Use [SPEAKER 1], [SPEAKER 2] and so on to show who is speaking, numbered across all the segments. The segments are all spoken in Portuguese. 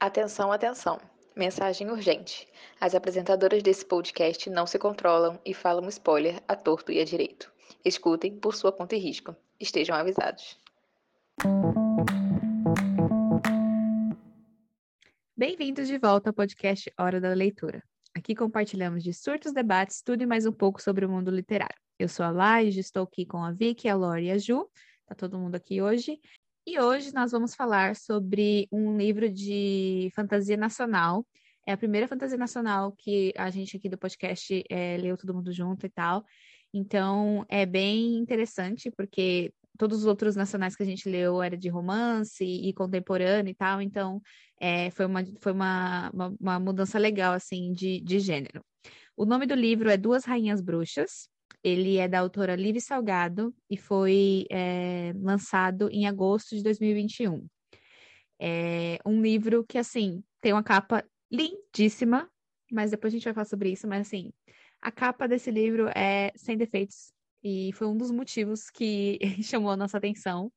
[SPEAKER 1] Atenção, atenção. Mensagem urgente. As apresentadoras desse podcast não se controlam e falam spoiler a torto e a direito. Escutem por sua conta e risco. Estejam avisados.
[SPEAKER 2] Bem-vindos de volta ao podcast Hora da Leitura. Aqui compartilhamos de surtos, debates, tudo e mais um pouco sobre o mundo literário. Eu sou a Laís, estou aqui com a Vicky, a Lori e a Ju. Tá todo mundo aqui hoje. E hoje nós vamos falar sobre um livro de fantasia nacional. É a primeira fantasia nacional que a gente aqui do podcast é, leu todo mundo junto e tal. Então é bem interessante, porque todos os outros nacionais que a gente leu era de romance e contemporâneo e tal, então é, foi, uma, foi uma, uma, uma, mudança legal, assim, de, de gênero. O nome do livro é Duas Rainhas Bruxas, ele é da autora Liv Salgado e foi é, lançado em agosto de 2021. É um livro que, assim, tem uma capa lindíssima, mas depois a gente vai falar sobre isso, mas, assim, a capa desse livro é sem defeitos e foi um dos motivos que chamou a nossa atenção.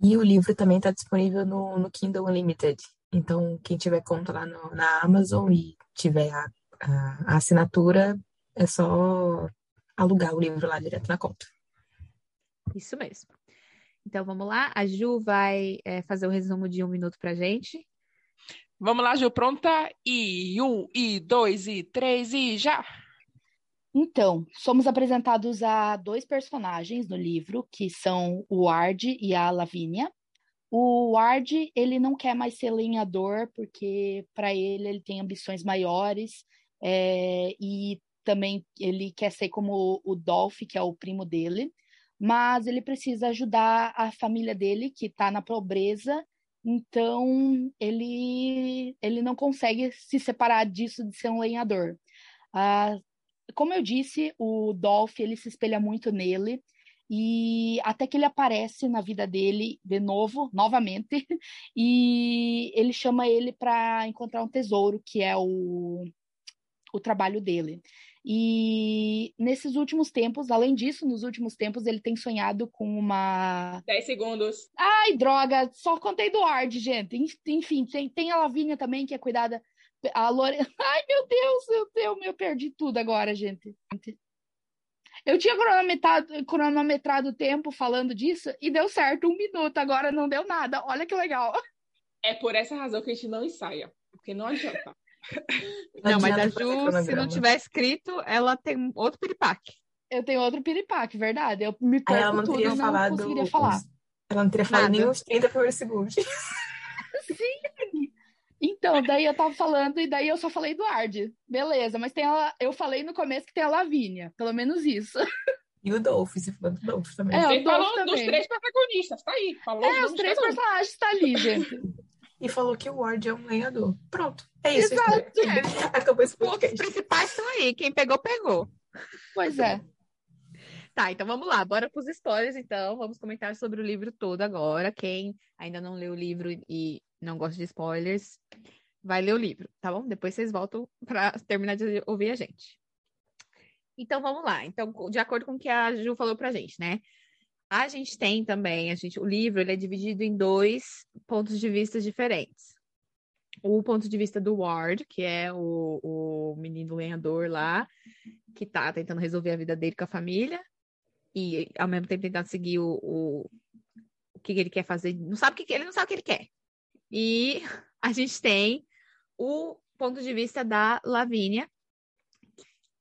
[SPEAKER 3] E o livro também está disponível no, no Kindle Unlimited. Então, quem tiver conta lá no, na Amazon e tiver a, a, a assinatura, é só alugar o livro lá direto na conta.
[SPEAKER 2] Isso mesmo. Então vamos lá, a Ju vai é, fazer o um resumo de um minuto para gente.
[SPEAKER 4] Vamos lá, Ju, pronta? E um, e dois, e três, e já!
[SPEAKER 5] Então, somos apresentados a dois personagens no livro, que são o Ward e a Lavínia. O Ward, ele não quer mais ser lenhador, porque para ele ele tem ambições maiores é, e também ele quer ser como o Dolph, que é o primo dele, mas ele precisa ajudar a família dele, que está na pobreza, então ele, ele não consegue se separar disso de ser um lenhador. Ah, como eu disse, o Dolph ele se espelha muito nele, e até que ele aparece na vida dele de novo, novamente, e ele chama ele para encontrar um tesouro, que é o, o trabalho dele. E nesses últimos tempos, além disso, nos últimos tempos, ele tem sonhado com uma.
[SPEAKER 4] 10 segundos.
[SPEAKER 5] Ai, droga, só contei do Ard, gente. Enfim, tem, tem a Lavínia também, que é cuidada. A Lore... Ai, meu Deus, meu Deus, eu perdi tudo agora, gente. Eu tinha cronometrado, cronometrado o tempo falando disso e deu certo, um minuto, agora não deu nada. Olha que legal.
[SPEAKER 4] É por essa razão que a gente não ensaia, porque não adianta.
[SPEAKER 2] Não, mas a Ju, se não tiver escrito, ela tem outro piripaque.
[SPEAKER 5] Eu tenho outro piripaque, verdade. Eu me perco ela não tudo e não conseguiria falar.
[SPEAKER 3] Ela não teria falado nem uns 30 primeiros segundos.
[SPEAKER 5] Sim! Então, daí eu tava falando e daí eu só falei do Ard. Beleza, mas tem a, eu falei no começo que tem a Lavínia. Pelo menos isso.
[SPEAKER 3] E o Dolph, você falou do Dolph também.
[SPEAKER 4] É,
[SPEAKER 3] Você
[SPEAKER 4] falou também. dos três protagonistas, tá aí. Falou
[SPEAKER 5] é, os três personagens tá ali, gente
[SPEAKER 3] e falou que o Ward é um ganhador. Pronto. É isso.
[SPEAKER 2] Exato. É. Acabou esse podcast. Os principais estão aí. Quem pegou, pegou.
[SPEAKER 5] Pois é.
[SPEAKER 2] Tá, então vamos lá, bora para os spoilers, então. Vamos comentar sobre o livro todo agora. Quem ainda não leu o livro e não gosta de spoilers, vai ler o livro, tá bom? Depois vocês voltam para terminar de ouvir a gente. Então vamos lá. Então, de acordo com o que a Ju falou pra gente, né? A gente tem também, a gente, o livro ele é dividido em dois pontos de vista diferentes. O ponto de vista do Ward, que é o, o menino lenhador lá, que tá tentando resolver a vida dele com a família, e ao mesmo tempo tentando seguir o, o, o que ele quer fazer. Não sabe o que ele não sabe o que ele quer. E a gente tem o ponto de vista da Lavínia,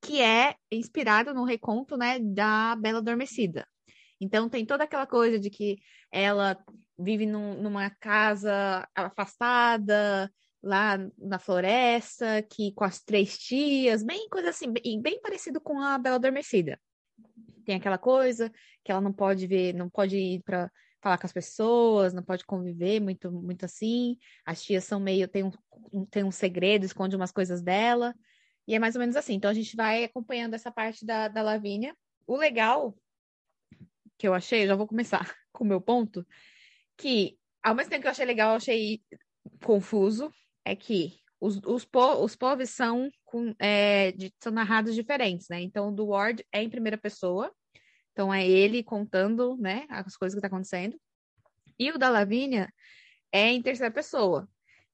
[SPEAKER 2] que é inspirado no reconto né, da Bela Adormecida. Então tem toda aquela coisa de que ela vive num, numa casa afastada, lá na floresta, que com as três tias, bem coisa assim, bem, bem parecido com a Bela Adormecida. Tem aquela coisa que ela não pode ver, não pode ir para falar com as pessoas, não pode conviver muito, muito assim. As tias são meio, tem um, tem um segredo, esconde umas coisas dela. E é mais ou menos assim. Então a gente vai acompanhando essa parte da, da Lavínia. O legal que eu achei, já vou começar com o meu ponto, que ao mesmo tempo que eu achei legal, eu achei confuso, é que os, os, po os povos são, com, é, de, são narrados diferentes, né? Então, do Ward é em primeira pessoa, então é ele contando, né, as coisas que tá acontecendo. E o da Lavínia é em terceira pessoa.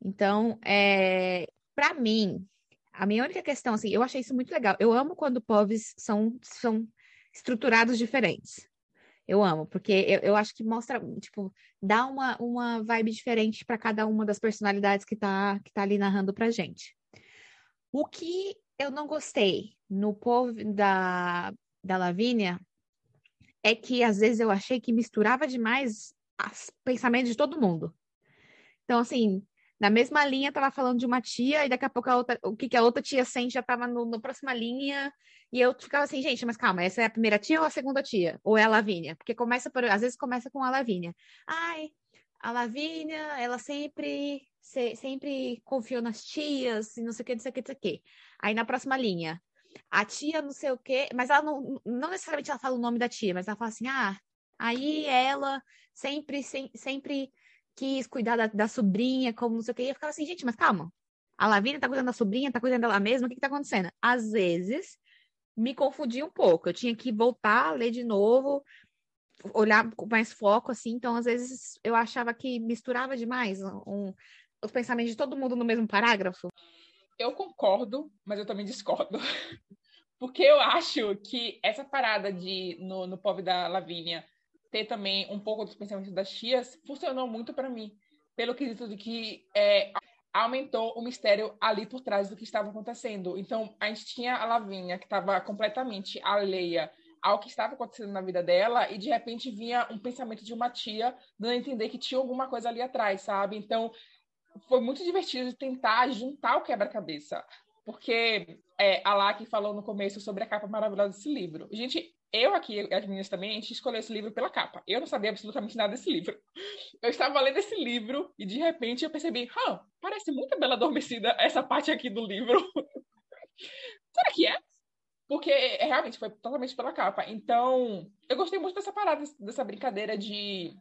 [SPEAKER 2] Então, é, para mim, a minha única questão, assim, eu achei isso muito legal. Eu amo quando povos são, são estruturados diferentes. Eu amo, porque eu, eu acho que mostra, tipo, dá uma, uma vibe diferente para cada uma das personalidades que tá, que tá ali narrando pra gente. O que eu não gostei no povo da, da Lavínia é que às vezes eu achei que misturava demais os pensamentos de todo mundo. Então, assim, na mesma linha estava falando de uma tia e daqui a pouco a outra, o que, que a outra tia sente já estava na próxima linha e eu ficava assim, gente, mas calma, essa é a primeira tia ou a segunda tia? Ou é a Lavínia? Porque começa por, às vezes começa com a Lavínia. Ai, a Lavínia, ela sempre se, sempre confiou nas tias e não sei o que, não sei o que, não sei o que. Aí na próxima linha, a tia não sei o que, mas ela não, não necessariamente ela fala o nome da tia, mas ela fala assim, ah, aí ela sempre, sem, sempre quis cuidar da, da sobrinha, como não sei o que. E eu ficava assim, gente, mas calma. A Lavínia tá cuidando da sobrinha, tá cuidando dela mesma, o que que tá acontecendo? Às vezes, me confundi um pouco. Eu tinha que voltar, ler de novo, olhar com mais foco, assim. Então, às vezes, eu achava que misturava demais um, os pensamentos de todo mundo no mesmo parágrafo.
[SPEAKER 6] Eu concordo, mas eu também discordo. Porque eu acho que essa parada de, no, no povo da Lavínia, ter também um pouco dos pensamentos das tias funcionou muito para mim, pelo quesito de que é, aumentou o mistério ali por trás do que estava acontecendo. Então, a gente tinha a Lavínia, que estava completamente alheia ao que estava acontecendo na vida dela, e de repente vinha um pensamento de uma tia dando a entender que tinha alguma coisa ali atrás, sabe? Então, foi muito divertido tentar juntar o quebra-cabeça. Porque é, a Laki falou no começo sobre a capa maravilhosa desse livro. Gente, eu aqui, as meninas também, a gente escolheu esse livro pela capa. Eu não sabia absolutamente nada desse livro. Eu estava lendo esse livro e de repente eu percebi, parece muito Bela Adormecida essa parte aqui do livro. Será que é? Porque é, realmente foi totalmente pela capa. Então, eu gostei muito dessa parada, dessa brincadeira de,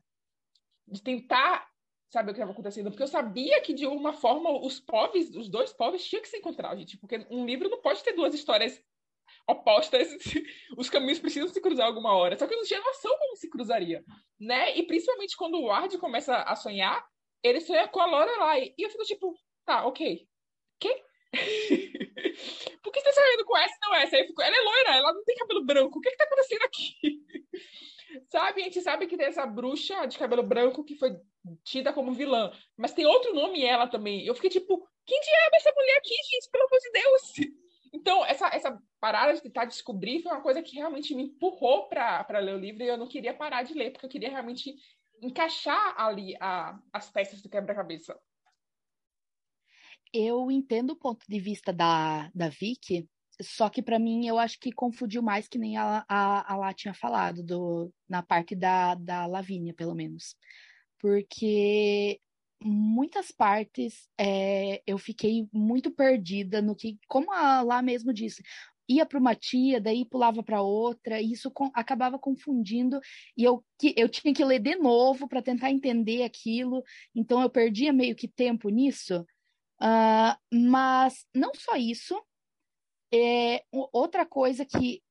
[SPEAKER 6] de tentar saber o que estava acontecendo, porque eu sabia que de alguma forma os povos, os dois povos tinham que se encontrar, gente, porque um livro não pode ter duas histórias opostas, os caminhos precisam se cruzar alguma hora. Só que eu não tinha noção como se cruzaria, né? E principalmente quando o Ward começa a sonhar, ele sonha com a Lorelai. E eu fico tipo, tá, ok. Quem? Por que você tá sonhando com essa e não essa? Aí fico, ela é loira, ela não tem cabelo branco. O que que tá acontecendo aqui? sabe, a gente sabe que tem essa bruxa de cabelo branco que foi tida como vilã, mas tem outro nome ela também. Eu fiquei tipo, quem diabo é essa mulher aqui, gente? Pelo amor de Deus! Então, essa, essa parada de tentar descobrir foi uma coisa que realmente me empurrou para ler o livro e eu não queria parar de ler, porque eu queria realmente encaixar ali a, as peças do quebra-cabeça.
[SPEAKER 5] Eu entendo o ponto de vista da, da Vicky, só que para mim eu acho que confundiu mais que nem a, a, a Lá tinha falado, do, na parte da, da Lavínia, pelo menos. Porque muitas partes é, eu fiquei muito perdida no que, como a lá mesmo disse, ia para uma tia, daí pulava para outra, e isso com, acabava confundindo, e eu, que, eu tinha que ler de novo para tentar entender aquilo, então eu perdia meio que tempo nisso. Uh, mas não só isso, é, outra coisa que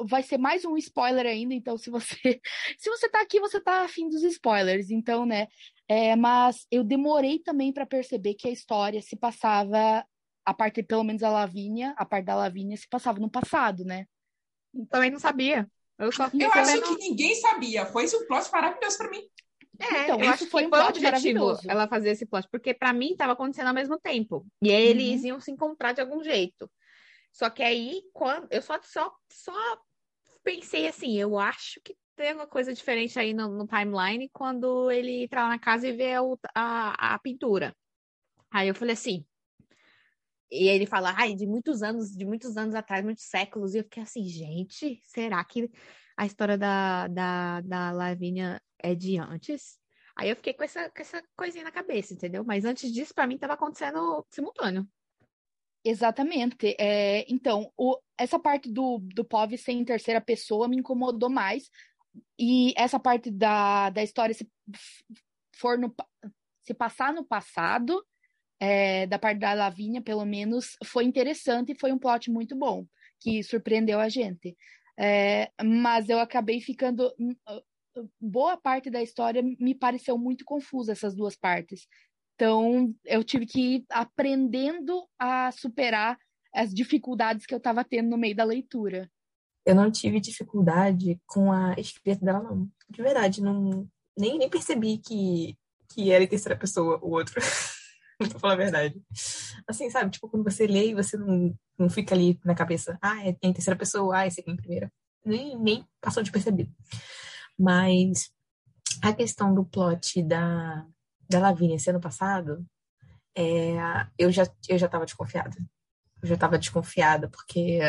[SPEAKER 5] vai ser mais um spoiler ainda, então se você se você tá aqui, você tá afim dos spoilers, então, né? É, mas eu demorei também para perceber que a história se passava, a parte, pelo menos a Lavínia, a parte da Lavínia se passava no passado, né?
[SPEAKER 2] Também não sabia.
[SPEAKER 7] Eu, só eu acho que ninguém sabia. Foi esse um plot maravilhoso para mim.
[SPEAKER 2] É, então, eu acho que foi um plot maravilhoso. Ela fazer esse plot, porque para mim estava acontecendo ao mesmo tempo. E aí eles uhum. iam se encontrar de algum jeito. Só que aí, quando eu só, só, só pensei assim, eu acho que tem uma coisa diferente aí no, no, timeline quando ele entra lá na casa e vê a, a, a, pintura. Aí eu falei assim. E ele fala, ai, de muitos anos, de muitos anos atrás, muitos séculos. E eu fiquei assim, gente, será que a história da, da, da Lavínia é de antes? Aí eu fiquei com essa, com essa coisinha na cabeça, entendeu? Mas antes disso, para mim, estava acontecendo simultâneo.
[SPEAKER 5] Exatamente. É, então, o, essa parte do, do POV ser em terceira pessoa me incomodou mais, e essa parte da, da história se for no, se passar no passado, é, da parte da Lavínia, pelo menos, foi interessante e foi um plot muito bom, que surpreendeu a gente. É, mas eu acabei ficando. Hum, boa parte da história me pareceu muito confusa, essas duas partes. Então, eu tive que ir aprendendo a superar as dificuldades que eu estava tendo no meio da leitura.
[SPEAKER 3] Eu não tive dificuldade com a escrita dela, não. De verdade, não, nem, nem percebi que, que era em terceira pessoa o outro. pra falar a verdade. Assim, sabe? Tipo, quando você lê e você não, não fica ali na cabeça, ah, é em terceira pessoa, ah, esse aqui é em primeira. Nem, nem passou de percebido. Mas a questão do plot da, da Lavínia esse ano passado, é, eu já eu já estava desconfiada. Eu já estava desconfiada porque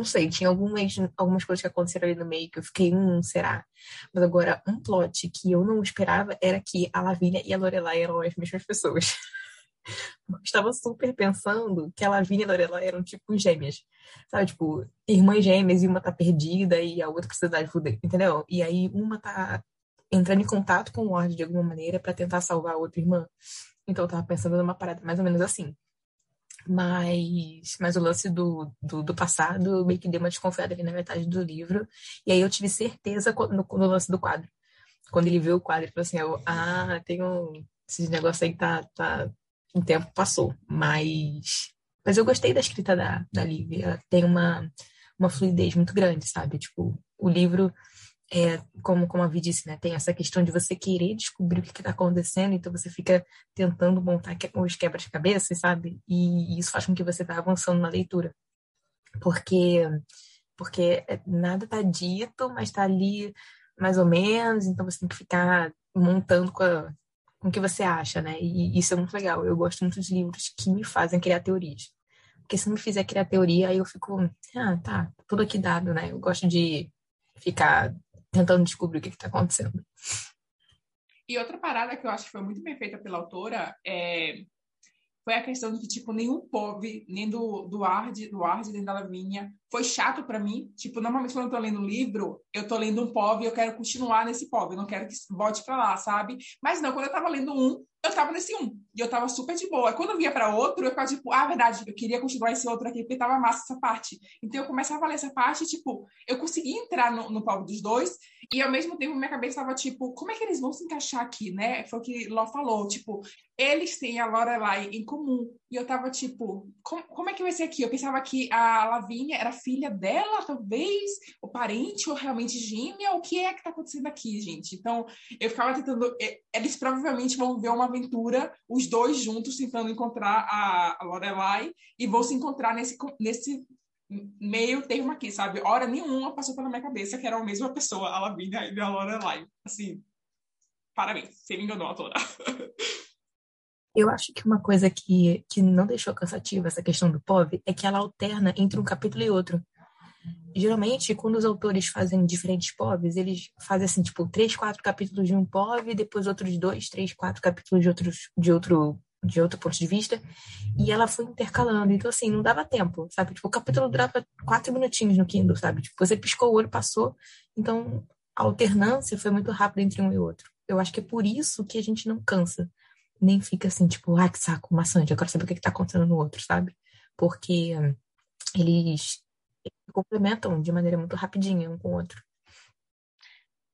[SPEAKER 3] não sei, tinha algumas, algumas coisas que aconteceram ali no meio que eu fiquei, hum, será? Mas agora, um plot que eu não esperava era que a Lavínia e a Lorelai eram as mesmas pessoas. estava super pensando que a Lavínia e a Lorelai eram tipo gêmeas. Sabe, tipo, irmãs gêmeas e uma tá perdida e a outra precisa de ajuda, entendeu? E aí uma tá entrando em contato com o Ward de alguma maneira para tentar salvar a outra irmã. Então eu tava pensando numa parada mais ou menos assim. Mas, mas o lance do, do, do passado meio que deu uma desconfiada ali na metade do livro. E aí eu tive certeza no, no lance do quadro. Quando ele viu o quadro, ele falou assim: eu, Ah, tem um. Esse negócio aí tá. tá um tempo passou. Mas. Mas eu gostei da escrita da, da Lívia. Tem uma, uma fluidez muito grande, sabe? Tipo, o livro é, como, como a Vi disse, né, tem essa questão de você querer descobrir o que está acontecendo, então você fica tentando montar os quebras-cabeças, sabe? E isso faz com que você vá avançando na leitura. Porque, porque é, nada está dito, mas está ali mais ou menos, então você tem que ficar montando com, a, com o que você acha, né? E isso é muito legal. Eu gosto muito de livros que me fazem criar teorias. Porque se não me fizer criar teoria, aí eu fico, ah, tá, tudo aqui dado, né? Eu gosto de ficar tentando descobrir o que está acontecendo.
[SPEAKER 6] E outra parada que eu acho que foi muito bem feita pela autora é foi a questão de que, tipo, nenhum POV, nem do, do Ard, do Ard, nem da Lavínia, foi chato para mim. Tipo, normalmente quando eu tô lendo um livro, eu tô lendo um POV e eu quero continuar nesse eu não quero que volte para lá, sabe? Mas não, quando eu tava lendo um, eu tava nesse um. E eu tava super de boa. Quando eu via para outro, eu ficava tipo, ah, verdade, eu queria continuar esse outro aqui, porque tava massa essa parte. Então eu começava a ler essa parte, tipo, eu conseguia entrar no, no palco dos dois, e ao mesmo tempo minha cabeça tava tipo, como é que eles vão se encaixar aqui, né? Foi o que Ló falou, tipo, eles têm a Lorelai em comum. E eu tava tipo, como, como é que vai ser aqui? Eu pensava que a Lavínia era filha dela, talvez, o parente, ou realmente gêmea, o que é que tá acontecendo aqui, gente? Então, eu ficava tentando. Eles provavelmente vão ver uma aventura, os dois juntos tentando encontrar a, Lorelai, e vão se encontrar nesse, nesse meio termo aqui, sabe? Hora nenhuma passou pela minha cabeça que era a mesma pessoa, a Lavínia e a Lorelai. Assim, parabéns, você me enganou, autora.
[SPEAKER 3] Eu acho que uma coisa que, que não deixou cansativa essa questão do POV é que ela alterna entre um capítulo e outro. Geralmente, quando os autores fazem diferentes POVs, eles fazem assim, tipo, três, quatro capítulos de um POV, depois outros dois, três, quatro capítulos de, outros, de outro de outro ponto de vista, e ela foi intercalando. Então, assim, não dava tempo, sabe? Tipo, o capítulo durava quatro minutinhos no Kindle, sabe? Tipo, você piscou o olho, passou. Então, a alternância foi muito rápida entre um e outro. Eu acho que é por isso que a gente não cansa nem fica assim, tipo, ai, que saco, maçante, eu quero saber o que, está acontecendo no outro, sabe? Porque eles, complementam de maneira muito rapidinha um com o outro.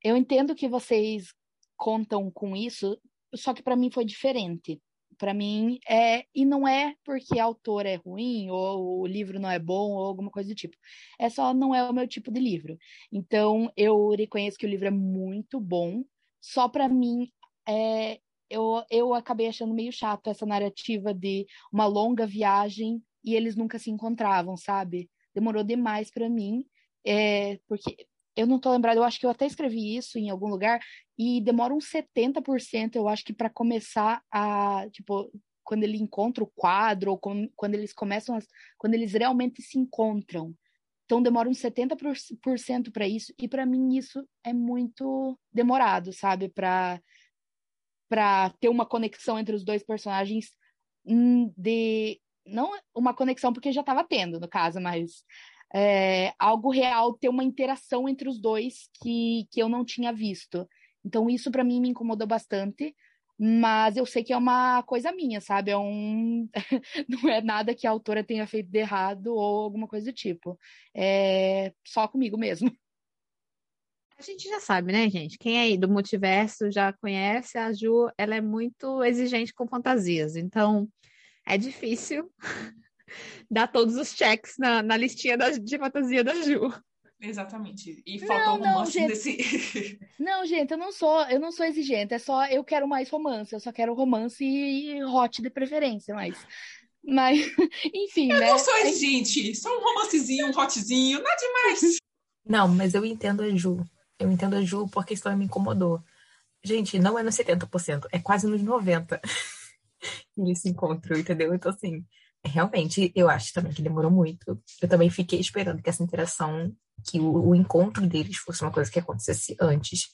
[SPEAKER 5] Eu entendo que vocês contam com isso, só que para mim foi diferente. Para mim é e não é porque a autora é ruim ou o livro não é bom ou alguma coisa do tipo. É só não é o meu tipo de livro. Então eu reconheço que o livro é muito bom. Só para mim é, eu, eu acabei achando meio chato essa narrativa de uma longa viagem e eles nunca se encontravam, sabe? Demorou demais para mim, é, porque eu não tô lembrada, eu acho que eu até escrevi isso em algum lugar, e demora uns 70%, eu acho que para começar a, tipo, quando ele encontra o quadro, ou quando eles começam, a, quando eles realmente se encontram. Então demora uns 70% para isso, e para mim isso é muito demorado, sabe? Para para ter uma conexão entre os dois personagens hum, de não uma conexão porque já estava tendo no caso, mas é, algo real ter uma interação entre os dois que, que eu não tinha visto. Então isso para mim me incomodou bastante, mas eu sei que é uma coisa minha, sabe? É um não é nada que a autora tenha feito de errado ou alguma coisa do tipo. É só comigo mesmo.
[SPEAKER 2] A gente já sabe, né, gente? Quem é aí do multiverso já conhece a Ju, ela é muito exigente com fantasias, então é difícil dar todos os checks na, na listinha da, de fantasia da Ju.
[SPEAKER 6] Exatamente. E
[SPEAKER 5] Não,
[SPEAKER 6] faltou
[SPEAKER 5] não,
[SPEAKER 6] romance
[SPEAKER 5] gente.
[SPEAKER 6] nesse.
[SPEAKER 5] Não, gente, eu não sou, eu não sou exigente, é só eu quero mais romance, eu só quero romance e hot de preferência, mas mas enfim,
[SPEAKER 6] Eu
[SPEAKER 5] né?
[SPEAKER 6] não sou exigente. Só um romancezinho, um hotzinho, nada demais.
[SPEAKER 3] Não, mas eu entendo a Ju. Eu entendo a Ju porque a história me incomodou. Gente, não é nos 70%, é quase nos 90% que eles se encontram, entendeu? Então, assim, realmente, eu acho também que demorou muito. Eu também fiquei esperando que essa interação, que o, o encontro deles fosse uma coisa que acontecesse antes.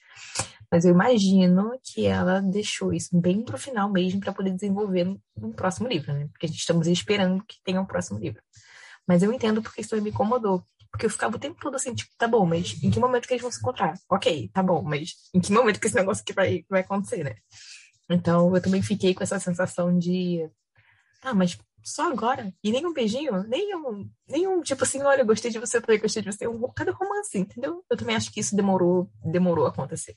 [SPEAKER 3] Mas eu imagino que ela deixou isso bem pro final mesmo para poder desenvolver no, no próximo livro, né? Porque a gente estamos esperando que tenha um próximo livro. Mas eu entendo porque história me incomodou. Porque eu ficava o tempo todo assim, tipo, tá bom, mas em que momento que eles vão se encontrar? Ok, tá bom, mas em que momento que esse negócio aqui vai, vai acontecer, né? Então eu também fiquei com essa sensação de. Ah, mas só agora? E nem um beijinho? Nem um, nem um tipo assim, olha, eu gostei de você, eu gostei de você. Um, cadê o romance, entendeu? Eu também acho que isso demorou, demorou a acontecer.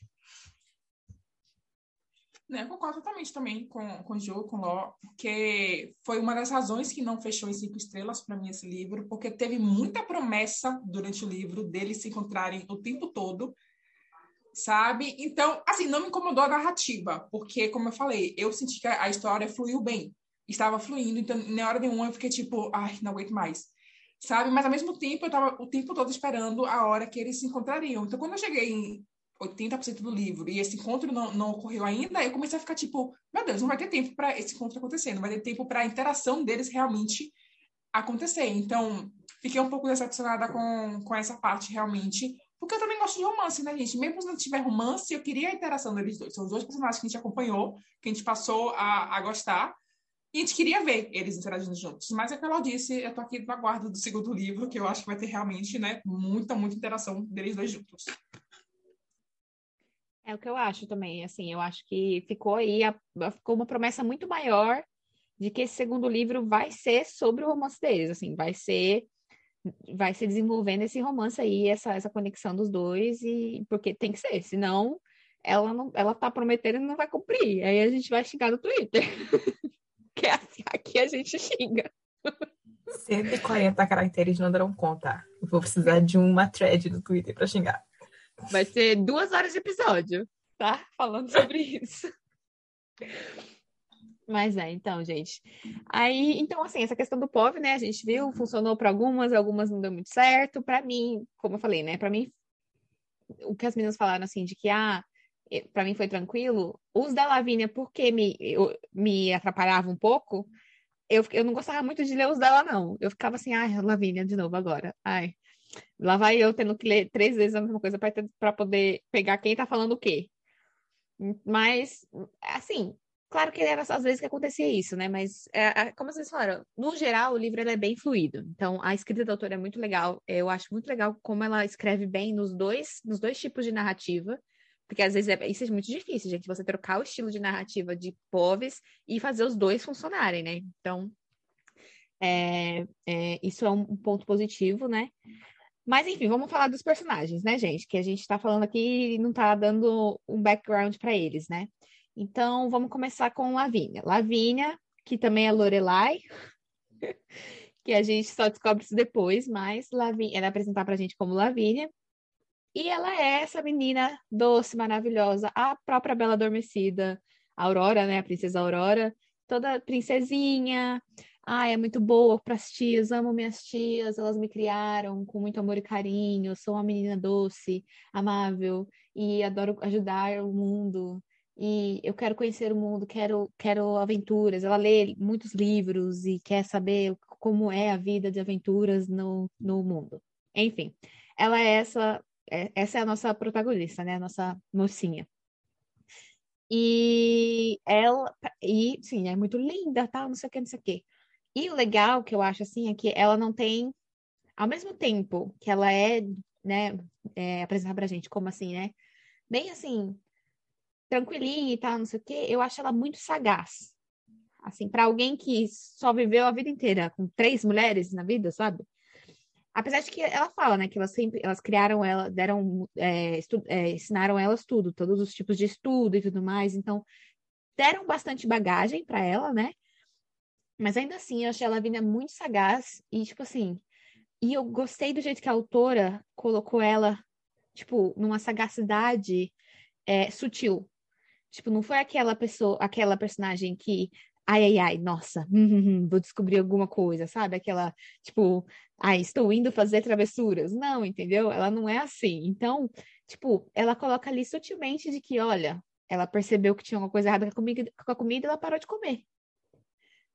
[SPEAKER 6] Né, eu concordo totalmente também com, com o Joe, com o Ló, porque foi uma das razões que não fechou em cinco estrelas para mim esse livro, porque teve muita promessa durante o livro deles se encontrarem o tempo todo, sabe? Então, assim, não me incomodou a narrativa, porque, como eu falei, eu senti que a história fluiu bem, estava fluindo, então, na hora nenhuma eu fiquei tipo, ai, não aguento mais, sabe? Mas, ao mesmo tempo, eu estava o tempo todo esperando a hora que eles se encontrariam. Então, quando eu cheguei em 80% do livro e esse encontro não, não ocorreu ainda, eu comecei a ficar tipo, meu Deus, não vai ter tempo para esse encontro acontecer, não vai ter tempo para a interação deles realmente acontecer. Então, fiquei um pouco decepcionada com, com essa parte realmente, porque eu também gosto de romance, né, gente? Mesmo se não tiver romance, eu queria a interação deles dois. São os dois personagens que a gente acompanhou, que a gente passou a, a gostar. E a gente queria ver eles interagindo juntos. Mas é como eu disse, eu tô aqui no aguardo do segundo livro, que eu acho que vai ter realmente, né, muita, muita interação deles dois juntos.
[SPEAKER 2] É o que eu acho também, assim, eu acho que ficou aí, a- ficou uma promessa muito maior de que esse segundo livro vai ser sobre o romance deles, assim, vai ser, vai se desenvolvendo esse romance aí, essa, essa conexão dos dois, e porque tem que ser, senão ela não, ela tá prometendo e não vai cumprir, aí a gente vai xingar no Twitter, que é assim, aqui a gente xinga.
[SPEAKER 3] 140 caracteres não darão conta. Vou precisar de uma thread no Twitter pra xingar.
[SPEAKER 2] Vai ser duas horas de episódio, tá? Falando sobre isso. Mas é, então, gente. Aí, então, assim, essa questão do POV, né? A gente viu, funcionou para algumas, algumas não deu muito certo. Para mim, como eu falei, né? Para mim, o que as meninas falaram, assim, de que, ah, para mim foi tranquilo. Os da Lavínia, porque me, eu, me atrapalhava um pouco, eu, eu não gostava muito de ler os dela, não. Eu ficava assim, ai, Lavínia, de novo agora. Ai, lá vai eu tendo que ler três vezes a mesma coisa para poder pegar quem tá falando o quê. Mas, assim, claro que era às vezes que acontecia isso, né? Mas, é, é, como vocês falaram, no geral, o livro é bem fluido. Então, a escrita da autora é muito legal. Eu acho muito legal como ela escreve bem nos dois, nos dois tipos de narrativa. Porque às vezes é, isso é muito difícil, gente, você trocar o estilo de narrativa de Poves e fazer os dois funcionarem, né? Então, é, é, isso é um ponto positivo, né? Mas enfim, vamos falar dos personagens, né, gente? Que a gente tá falando aqui e não tá dando um background para eles, né? Então, vamos começar com Lavínia. Lavínia, que também é Lorelai, que a gente só descobre isso depois, mas Lavínia, ela é apresentar pra gente como Lavínia. E ela é essa menina doce, maravilhosa, a própria Bela Adormecida, a Aurora, né? A princesa Aurora, toda princesinha, Ai, é muito boa para as tias, amo minhas tias, elas me criaram com muito amor e carinho, sou uma menina doce, amável e adoro ajudar o mundo. E eu quero conhecer o mundo, quero, quero aventuras. Ela lê muitos livros e quer saber como é a vida de aventuras no, no mundo. Enfim, ela é essa, é, essa é a nossa protagonista, né? A nossa mocinha. E ela, e sim, é muito linda, tal, não sei o que, não sei o que. E o legal que eu acho assim é que ela não tem, ao mesmo tempo que ela é, né, é, apresentada pra gente como assim, né, bem assim, tranquilinha e tal, não sei o quê, eu acho ela muito sagaz. Assim, para alguém que só viveu a vida inteira com três mulheres na vida, sabe? Apesar de que ela fala, né, que elas sempre, elas criaram ela, deram, é, estu, é, ensinaram elas tudo, todos os tipos de estudo e tudo mais, então deram bastante bagagem para ela, né? Mas ainda assim, eu achei a Lavínia muito sagaz e, tipo assim, e eu gostei do jeito que a autora colocou ela, tipo, numa sagacidade é, sutil. Tipo, não foi aquela pessoa, aquela personagem que, ai, ai, ai, nossa, hum, hum, vou descobrir alguma coisa, sabe? Aquela, tipo, ai, estou indo fazer travessuras. Não, entendeu? Ela não é assim. Então, tipo, ela coloca ali sutilmente de que, olha, ela percebeu que tinha uma coisa errada com a comida, com a comida ela parou de comer.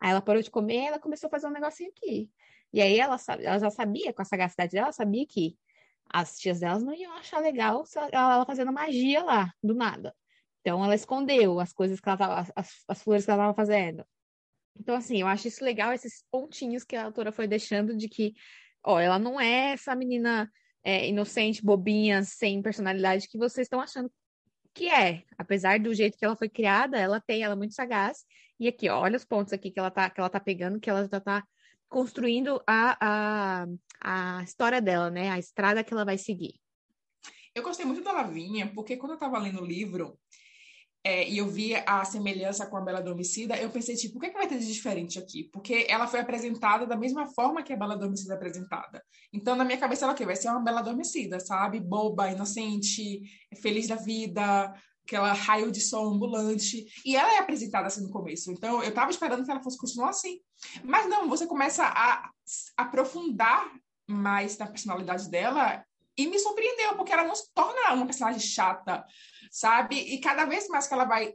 [SPEAKER 2] Aí ela parou de comer, ela começou a fazer um negocinho aqui. E aí ela, ela já sabia, com a sagacidade dela, sabia que as tias delas não iam achar legal ela fazendo magia lá, do nada. Então ela escondeu as coisas que ela tava, as, as flores que ela estava fazendo. Então, assim, eu acho isso legal, esses pontinhos que a autora foi deixando de que, ó, ela não é essa menina é, inocente, bobinha, sem personalidade que vocês estão achando que é. Apesar do jeito que ela foi criada, ela tem, ela é muito sagaz. E aqui, ó, olha os pontos aqui que ela tá, que ela tá pegando, que ela já tá construindo a, a, a história dela, né? A estrada que ela vai seguir.
[SPEAKER 6] Eu gostei muito da Lavinha, porque quando eu estava lendo o livro é, e eu vi a semelhança com a Bela Adormecida, eu pensei, tipo, o que, é que vai ter de diferente aqui? Porque ela foi apresentada da mesma forma que a Bela Adormecida é apresentada. Então, na minha cabeça, ela o quê? vai ser uma Bela Adormecida, sabe? Boba, inocente, feliz da vida, aquela raio de sol ambulante. E ela é apresentada assim no começo. Então, eu estava esperando que ela fosse continuar assim. Mas não, você começa a aprofundar mais na personalidade dela e me surpreendeu, porque ela não se torna uma personagem chata, sabe? E cada vez mais que ela vai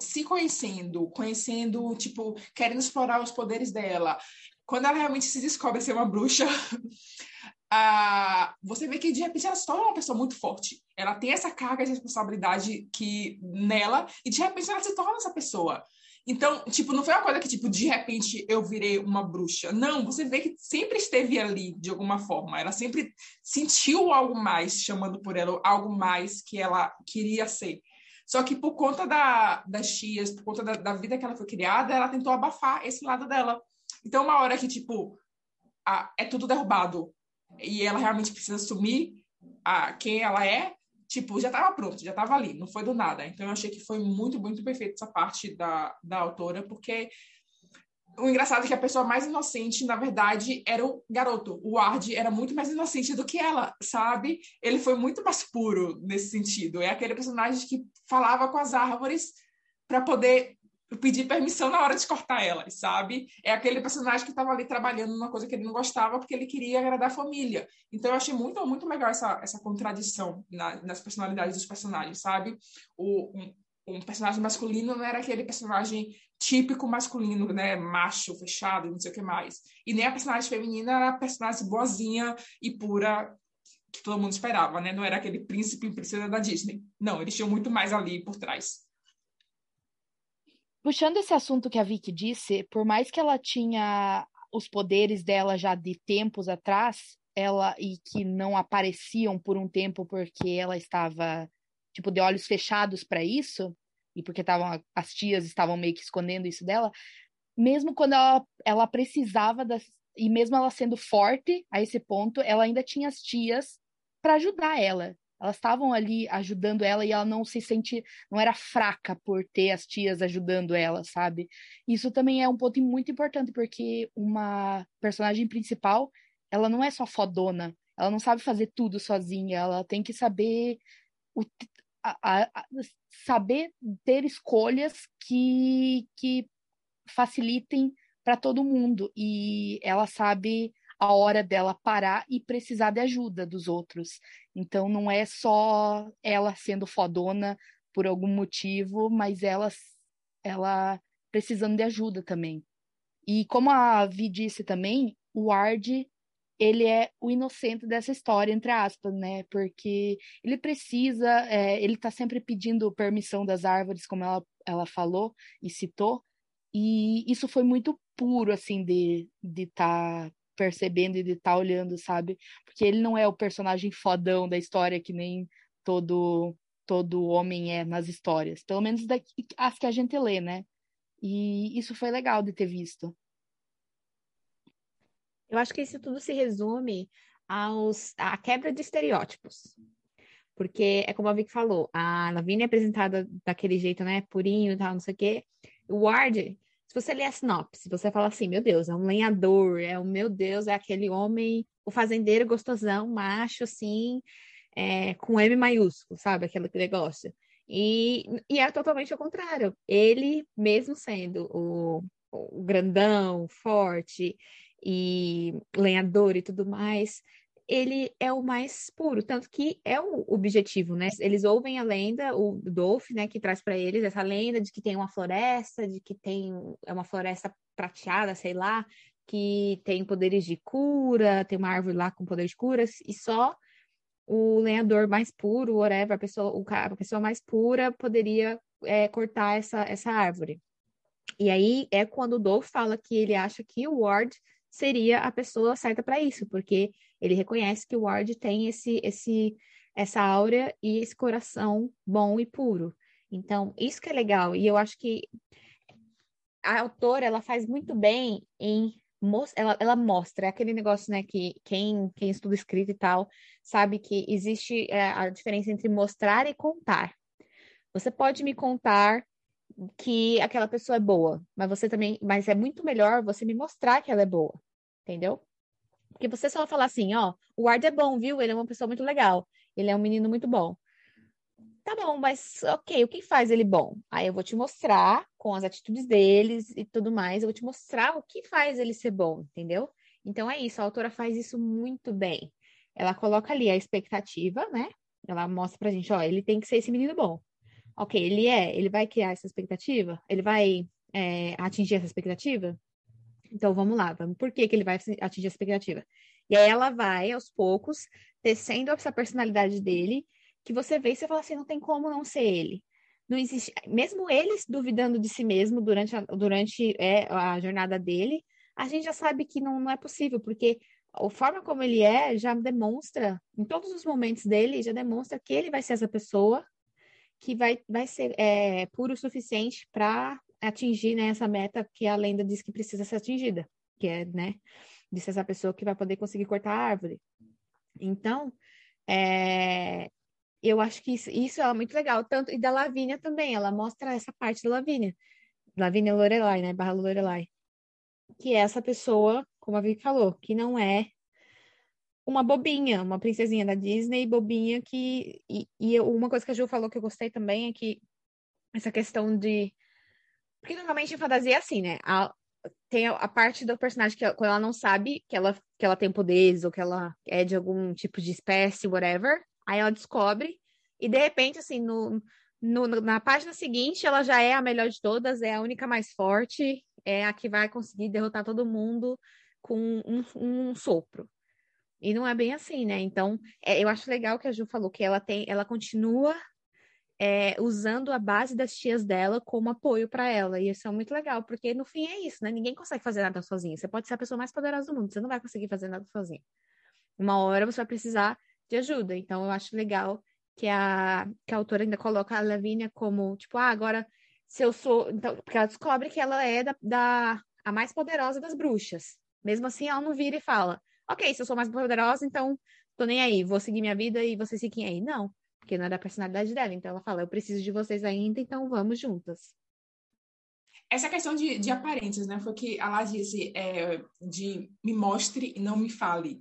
[SPEAKER 6] se conhecendo, conhecendo, tipo, querendo explorar os poderes dela. Quando ela realmente se descobre ser uma bruxa, você vê que de repente ela se torna uma pessoa muito forte. Ela tem essa carga de responsabilidade que nela e de repente ela se torna essa pessoa. Então, tipo, não foi uma coisa que, tipo, de repente eu virei uma bruxa. Não, você vê que sempre esteve ali, de alguma forma. Ela sempre sentiu algo mais chamando por ela, algo mais que ela queria ser. Só que por conta da, das tias, por conta da, da, vida que ela foi criada, ela tentou abafar esse lado dela. Então, uma hora que, tipo, a, é tudo derrubado e ela realmente precisa assumir a, quem ela é, tipo, já estava pronto, já estava ali, não foi do nada. Então eu achei que foi muito, muito perfeito essa parte da, da autora, porque o engraçado é que a pessoa mais inocente, na verdade, era o garoto. O Ward era muito mais inocente do que ela, sabe? Ele foi muito mais puro nesse sentido. É aquele personagem que falava com as árvores para poder pedir permissão na hora de cortar elas, sabe? É aquele personagem que estava ali trabalhando numa coisa que ele não gostava porque ele queria agradar a família. Então eu achei muito, muito legal essa, essa contradição na, nas personalidades dos personagens, sabe? O, um, um, personagem masculino não era aquele personagem típico masculino, né? Macho, fechado, não sei o que mais. E nem a personagem feminina era a personagem boazinha e pura que todo mundo esperava, né? Não era aquele príncipe e princesa da Disney. Não, eles tinham muito mais ali por trás.
[SPEAKER 5] Puxando esse assunto que a Vicky disse, por mais que ela tinha os poderes dela já de tempos atrás, ela e que não apareciam por um tempo porque ela estava tipo de olhos fechados para isso e porque estavam as tias estavam meio que escondendo isso dela, mesmo quando ela, ela precisava das e mesmo ela sendo forte a esse ponto, ela ainda tinha as tias para ajudar ela. Elas estavam ali ajudando ela e ela não se sente, não era fraca por ter as tias ajudando ela, sabe? Isso também é um ponto muito importante porque uma personagem principal, ela não é só fodona, ela não sabe fazer tudo sozinha, ela tem que saber o, a, a, saber ter escolhas que, que facilitem para todo mundo. E ela sabe a hora dela parar e precisar de ajuda dos outros. Então não é só ela sendo fodona por algum motivo, mas ela ela precisando de ajuda também. E como a Vi disse também, o Ward ele é o inocente dessa história, entre aspas, né? Porque ele precisa, é, ele tá sempre pedindo permissão das árvores, como ela, ela falou e citou, e isso foi muito puro, assim, de estar de tá percebendo e de estar tá olhando, sabe? Porque ele não é o personagem fodão da história que nem todo todo homem é nas histórias, pelo menos daqui, as que a gente lê, né? E isso foi legal de ter visto.
[SPEAKER 2] Eu acho que isso tudo se resume aos, à quebra de estereótipos. Porque é como a Vicky falou, a Lavínia é apresentada daquele jeito, né? Purinho e tal, não sei o quê. O Ward, se você ler a sinopse, você fala assim, meu Deus, é um lenhador, é o meu Deus, é aquele homem, o fazendeiro gostosão, macho, assim, é, com M maiúsculo, sabe? Aquele negócio. E, e é totalmente ao contrário. Ele, mesmo sendo o, o grandão, forte e lenhador e tudo mais, ele é o mais puro, tanto que é o objetivo, né? Eles ouvem a lenda, o Dolph, né, que traz para eles essa lenda de que tem uma floresta, de que tem é uma floresta prateada, sei lá, que tem poderes de cura, tem uma árvore lá com poder de cura, e só o lenhador mais puro, whatever, a pessoa, o, a pessoa mais pura poderia é, cortar essa, essa árvore. E aí é quando o Dolph fala que ele acha que o Ward seria a pessoa certa para isso, porque ele reconhece que o Ward tem esse, esse, essa aura e esse coração bom e puro. Então, isso que é legal. E eu acho que a autora, ela faz muito bem em ela, ela mostra é aquele negócio, né, que quem, quem estuda escrita e tal sabe que existe é, a diferença entre mostrar e contar. Você pode me contar que aquela pessoa é boa, mas você também, mas é muito melhor você me mostrar que ela é boa, entendeu? Porque você só falar assim, ó, o Ward é bom, viu? Ele é uma pessoa muito legal, ele é um menino muito bom. Tá bom, mas ok, o que faz ele bom? Aí eu vou te mostrar com as atitudes deles e tudo mais, eu vou te mostrar o que faz ele ser bom, entendeu? Então é isso, a autora faz isso muito bem. Ela coloca ali a expectativa, né? Ela mostra pra gente, ó, ele tem que ser esse menino bom. Ok, ele é, ele vai criar essa expectativa? Ele vai é, atingir essa expectativa? Então vamos lá, vamos. Por que, que ele vai atingir a expectativa? E aí ela vai, aos poucos, tecendo essa personalidade dele, que você vê e você fala assim, não tem como não ser ele. Não existe, mesmo eles duvidando de si mesmo durante a, durante é, a jornada dele, a gente já sabe que não, não é possível, porque a forma como ele é já demonstra, em todos os momentos dele, já demonstra que ele vai ser essa pessoa que vai, vai ser é, puro o suficiente para atingir né, essa meta que a lenda diz que precisa ser atingida, que é, né, de ser essa pessoa que vai poder conseguir cortar a árvore. Então, é, eu acho que isso, isso é muito legal, tanto e da Lavínia também, ela mostra essa parte da Lavínia, Lavínia Lorelai, né, barra Lorelai, que é essa pessoa, como a Vicky falou, que não é uma bobinha, uma princesinha da Disney, bobinha que. E, e uma coisa que a Ju falou que eu gostei também é que essa questão de. Porque normalmente em fantasia é assim, né? A, tem a, a, parte do personagem que quando ela não sabe que ela, que ela tem poderes ou que ela é de algum tipo de espécie, whatever, aí ela descobre e de repente, assim, no, no, na página seguinte, ela já é a melhor de todas, é a única mais forte, é a que vai conseguir derrotar todo mundo com um, um sopro. E não é bem assim, né? Então, é, eu acho legal que a Ju falou que ela tem, ela continua é, usando a base das tias dela como apoio para ela. E isso é muito legal, porque no fim é isso, né? Ninguém consegue fazer nada sozinho. Você pode ser a pessoa mais poderosa do mundo, você não vai conseguir fazer nada sozinho. Uma hora você vai precisar de ajuda. Então, eu acho legal que a, que a autora ainda coloca a Lavínia como, tipo, ah, agora se eu sou. Então, porque ela descobre que ela é da, da a mais poderosa das bruxas. Mesmo assim, ela não vira e fala ok, se eu sou mais poderosa, então tô nem aí, vou seguir minha vida e vocês fiquem aí. Não, porque não é da personalidade dela. Então ela fala, eu preciso de vocês ainda, então vamos juntas.
[SPEAKER 6] Essa questão de, de aparências, né? Foi o que ela disse, é, de me mostre e não me fale.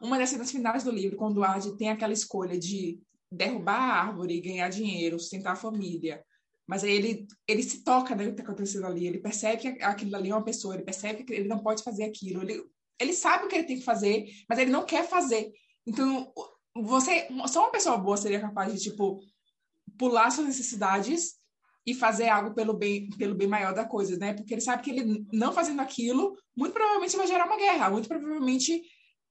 [SPEAKER 6] Uma das cenas finais do livro, quando Ard tem aquela escolha de derrubar a árvore, ganhar dinheiro, sustentar a família, mas aí ele, ele se toca né, o que está acontecendo ali, ele percebe que aquilo ali é uma pessoa, ele percebe que ele não pode fazer aquilo, ele ele sabe o que ele tem que fazer, mas ele não quer fazer. Então, você, só uma pessoa boa seria capaz de, tipo, pular suas necessidades e fazer algo pelo bem, pelo bem maior da coisa, né? Porque ele sabe que ele não fazendo aquilo, muito provavelmente vai gerar uma guerra, muito provavelmente,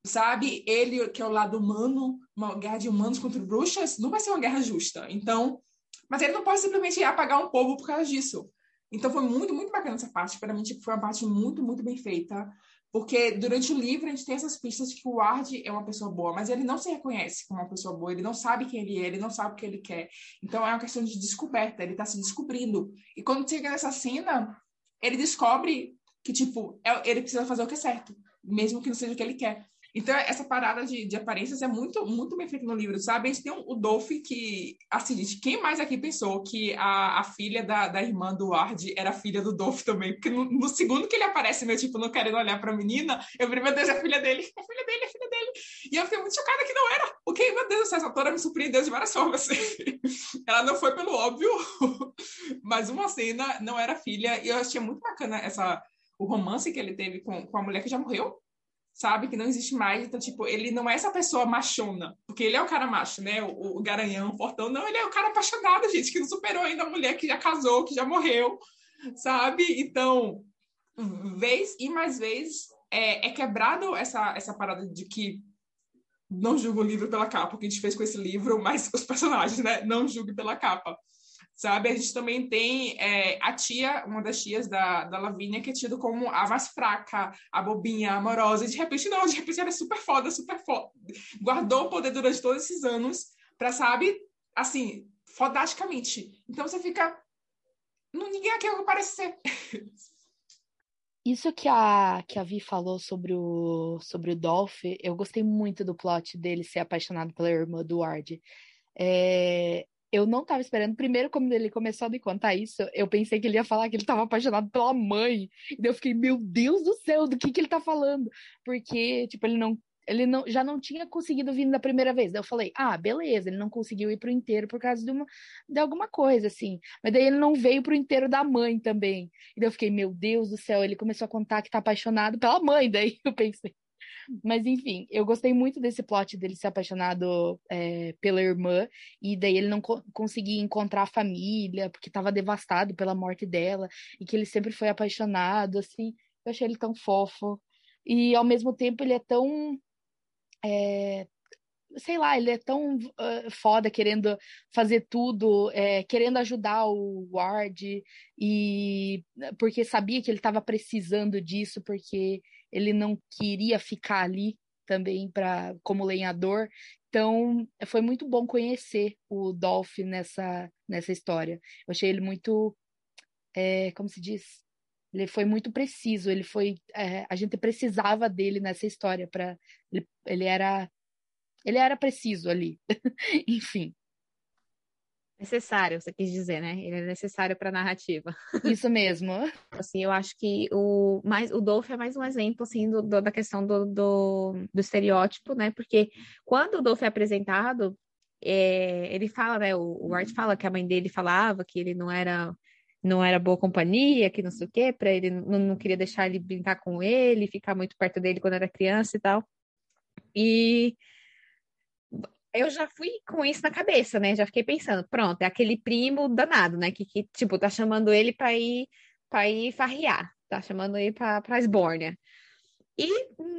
[SPEAKER 6] sabe, ele que é o lado humano, uma guerra de humanos contra bruxas, não vai ser uma guerra justa. Então, mas ele não pode simplesmente apagar um povo por causa disso. Então foi muito, muito bacana essa parte. Para mim, tipo, foi uma parte muito, muito bem feita. Porque durante o livro a gente tem essas pistas de que o Ward é uma pessoa boa, mas ele não se reconhece como uma pessoa boa, ele não sabe quem ele é, ele não sabe o que ele quer. Então é uma questão de descoberta, ele está se descobrindo. E quando chega nessa cena, ele descobre que, tipo, é, ele precisa fazer o que é certo, mesmo que não seja o que ele quer. Então, essa parada de, de aparências é muito, muito bem feita no livro, sabe? A gente tem um, o Dolph que, assim, gente, quem mais aqui pensou que a, a filha da, da irmã do Ward era filha do Dolph também? Porque no, no segundo que ele aparece, meu, tipo, não querendo olhar pra menina, eu falei, meu Deus, é filha dele, é filha dele, é filha dele. E eu fiquei muito chocada que não era. Porque, meu Deus, essa autora me surpreendeu de várias formas. Ela não foi pelo óbvio, mas uma cena não era filha. E eu achei muito bacana essa, o romance que ele teve com, com a mulher que já morreu sabe? Que não existe mais. Então, tipo, ele não é essa pessoa machona, porque ele é o cara macho, né? O, o garanhão, o fortão. Não, ele é o cara apaixonado, gente, que não superou ainda a mulher que já casou, que já morreu, sabe? Então, vez e mais vez é, é quebrado essa, essa parada de que não julga o livro pela capa, o que a gente fez com esse livro, mas os personagens, né? Não julgue pela capa sabe? A gente também tem é, a tia, uma das tias da, da Lavínia, que é tido como a mais fraca, a bobinha, a amorosa, e de repente não, de repente ela é super foda, super foda. Guardou o poder durante todos esses anos pra, sabe, assim, fodasticamente. Então você fica... Não, ninguém aqui parece ser.
[SPEAKER 5] Isso que a, que a Vi falou sobre o, sobre o Dolph, eu gostei muito do plot dele ser apaixonado pela irmã do Ward. É, eu não estava esperando. Primeiro, quando ele começou a me contar isso, eu pensei que ele ia falar que ele estava apaixonado pela mãe. E eu fiquei, meu Deus do céu, do que, que ele está falando? Porque, tipo, ele não. Ele não, já não tinha conseguido vir da primeira vez. Daí eu falei, ah, beleza, ele não conseguiu ir pro inteiro por causa de, uma, de alguma coisa, assim. Mas daí ele não veio pro inteiro da mãe também. E daí eu fiquei, meu Deus do céu, ele começou a contar que tá apaixonado pela mãe. Daí eu pensei, mas enfim, eu gostei muito desse plot dele ser apaixonado é, pela irmã, e daí ele não co encontrar a família, porque estava devastado pela morte dela, e que ele sempre foi apaixonado, assim. Eu achei ele tão fofo. E ao mesmo tempo ele é tão. É, sei lá, ele é tão uh, foda querendo fazer tudo, é, querendo ajudar o Ward, e porque sabia que ele estava precisando disso, porque ele não queria ficar ali também para como lenhador. Então, foi muito bom conhecer o Dolph nessa, nessa história. Eu achei ele muito, é, como se diz? Ele foi muito preciso. Ele foi, é, a gente precisava dele nessa história para ele, ele era, ele era preciso ali. Enfim.
[SPEAKER 2] Necessário, você quis dizer, né? Ele é necessário para a narrativa.
[SPEAKER 5] Isso mesmo.
[SPEAKER 2] assim, eu acho que o mais o Dolph é mais um exemplo assim do, do, da questão do, do, do, estereótipo, né? Porque quando o Dolph é apresentado, é, ele fala, né? O, o Art fala que a mãe dele falava que ele não era não era boa companhia, que não sei o quê, para ele não, não queria deixar ele brincar com ele, ficar muito perto dele quando era criança e tal. E eu já fui com isso na cabeça, né? Já fiquei pensando, pronto, é aquele primo danado, né? Que, que tipo, tá chamando ele pra ir, pra ir farrear, tá chamando ele pra, pra esbórnia. E,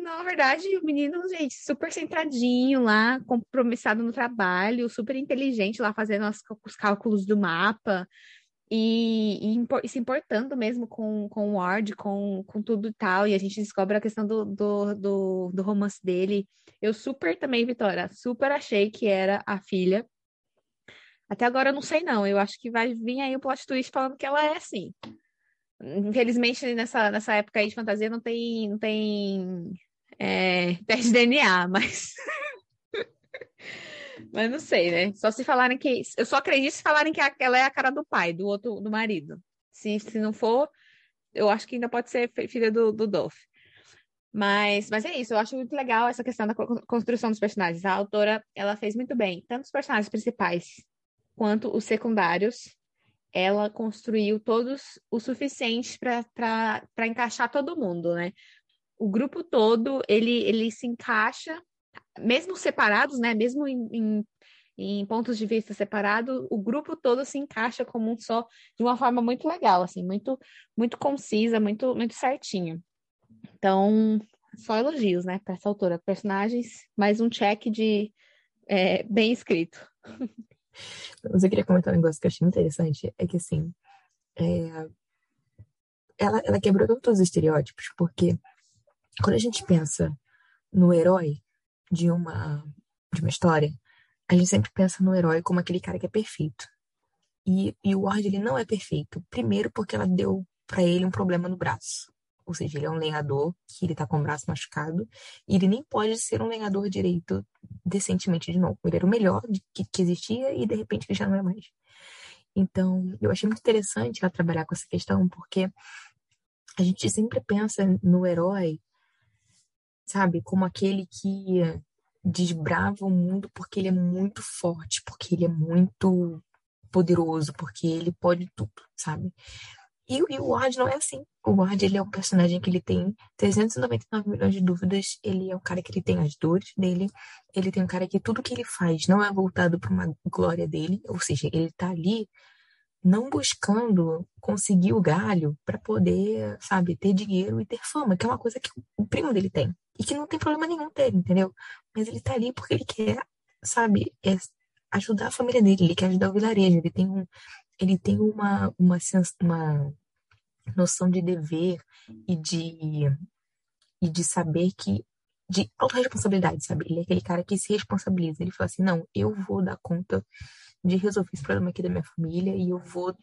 [SPEAKER 2] na verdade, o menino, gente, super centradinho lá, compromissado no trabalho, super inteligente lá, fazendo as, os cálculos do mapa, e, e, se importando mesmo com, com o Ward, com, com tudo e tal, e a gente descobre a questão do, do, do, do romance dele. Eu super também, Vitória, super achei que era a filha. Até agora eu não sei não, eu acho que vai vir aí o plot twist falando que ela é assim. Infelizmente, nessa, nessa época aí de fantasia não tem, não tem é, teste de DNA, mas Mas não sei, né? Só se falarem que. Eu só acredito se falarem que ela é a cara do pai, do outro, do marido. Se, se não for, eu acho que ainda pode ser filha do, do Dolph. Mas, mas é isso, eu acho muito legal essa questão da construção dos personagens. A autora, ela fez muito bem, tanto os personagens principais quanto os secundários. Ela construiu todos o suficiente para encaixar todo mundo, né? O grupo todo, ele, ele se encaixa mesmo separados, né, mesmo em, em, em, pontos de vista separados, o grupo todo se encaixa como um só de uma forma muito legal, assim, muito muito concisa, muito muito certinho. Então, só elogios, né, para essa autora. Personagens, mais um check de é, bem escrito.
[SPEAKER 3] Mas eu queria comentar um negócio que eu achei interessante, é que assim, é... ela, ela quebrou todos os estereótipos, porque quando a gente pensa no herói, de uma, de uma história, a gente sempre pensa no herói como aquele cara que é perfeito. E, e o Ward, ele não é perfeito. Primeiro porque ela deu para ele um problema no braço. ou seja, ele é um lenhador que ele tá com o braço machucado, e ele nem pode ser um lenhador direito decentemente de novo. Ele era o melhor que, que existia e de repente ele já não é mais. Então, eu achei muito interessante ela trabalhar com essa questão, porque a gente sempre pensa no herói, sabe, como aquele que desbrava o mundo porque ele é muito forte, porque ele é muito poderoso, porque ele pode tudo, sabe? E, e o Ward não é assim. O Ward, ele é um personagem que ele tem 399 milhões de dúvidas, ele é um cara que ele tem as dores dele, ele tem um cara que tudo que ele faz não é voltado para uma glória dele, ou seja, ele tá ali não buscando conseguir o galho para poder, sabe, ter dinheiro e ter fama, que é uma coisa que o primo dele tem. E que não tem problema nenhum ter, entendeu? Mas ele tá ali porque ele quer, sabe, é ajudar a família dele, ele quer ajudar o vilarejo, ele tem um, ele tem uma, uma, uma noção de dever e de, e de saber que de autorresponsabilidade, sabe? Ele é aquele cara que se responsabiliza. Ele fala assim: não, eu vou dar conta de resolver esse problema aqui da minha família e eu vou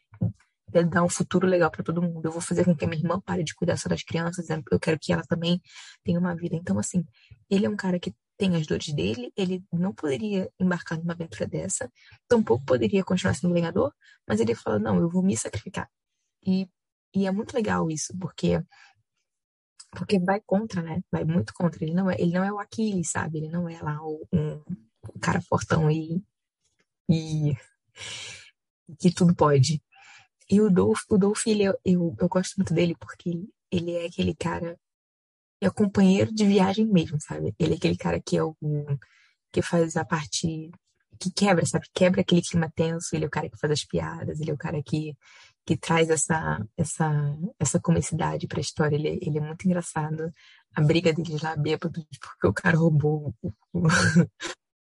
[SPEAKER 3] dar um futuro legal para todo mundo. Eu vou fazer com que a minha irmã pare de cuidar só das crianças. Eu quero que ela também tenha uma vida. Então, assim, ele é um cara que tem as dores dele, ele não poderia embarcar numa aventura dessa, tampouco poderia continuar sendo lenhador, mas ele fala, não, eu vou me sacrificar. E, e é muito legal isso, porque porque vai contra, né? Vai muito contra. Ele não é, ele não é o Aquiles, sabe? Ele não é lá o, um, cara fortão e, e que tudo pode. E o Dolph, o Dolph ele, eu, eu, eu gosto muito dele porque ele é aquele cara é companheiro de viagem mesmo, sabe? Ele é aquele cara que é o que faz a parte que quebra, sabe? Quebra aquele clima tenso, ele é o cara que faz as piadas, ele é o cara que, que traz essa essa essa comicidade para a história. Ele, ele é muito engraçado. A briga deles lá bêbado porque o cara roubou o, o, o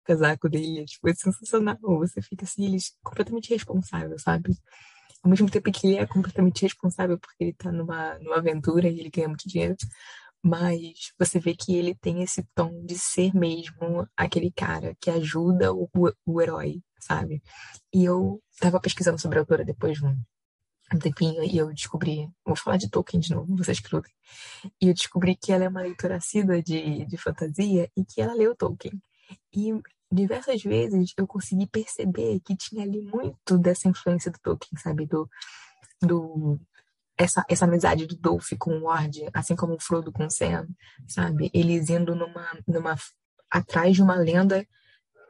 [SPEAKER 3] casaco dele, tipo, é sensacional. Você fica assim, ele é completamente responsável, sabe? Ao mesmo tempo que ele é completamente responsável porque ele tá numa, numa aventura e ele ganha muito dinheiro, mas você vê que ele tem esse tom de ser mesmo aquele cara que ajuda o, o herói, sabe? E eu tava pesquisando sobre a autora depois de um, um tempinho e eu descobri, vou falar de Tolkien de novo, vocês que e eu descobri que ela é uma leitora assídua de, de fantasia e que ela leu Tolkien. E diversas vezes eu consegui perceber que tinha ali muito dessa influência do Tolkien, sabe? Do, do essa, essa amizade do Dolph com o Ward, assim como o Frodo com o Sam, sabe? Eles indo numa, numa atrás de uma lenda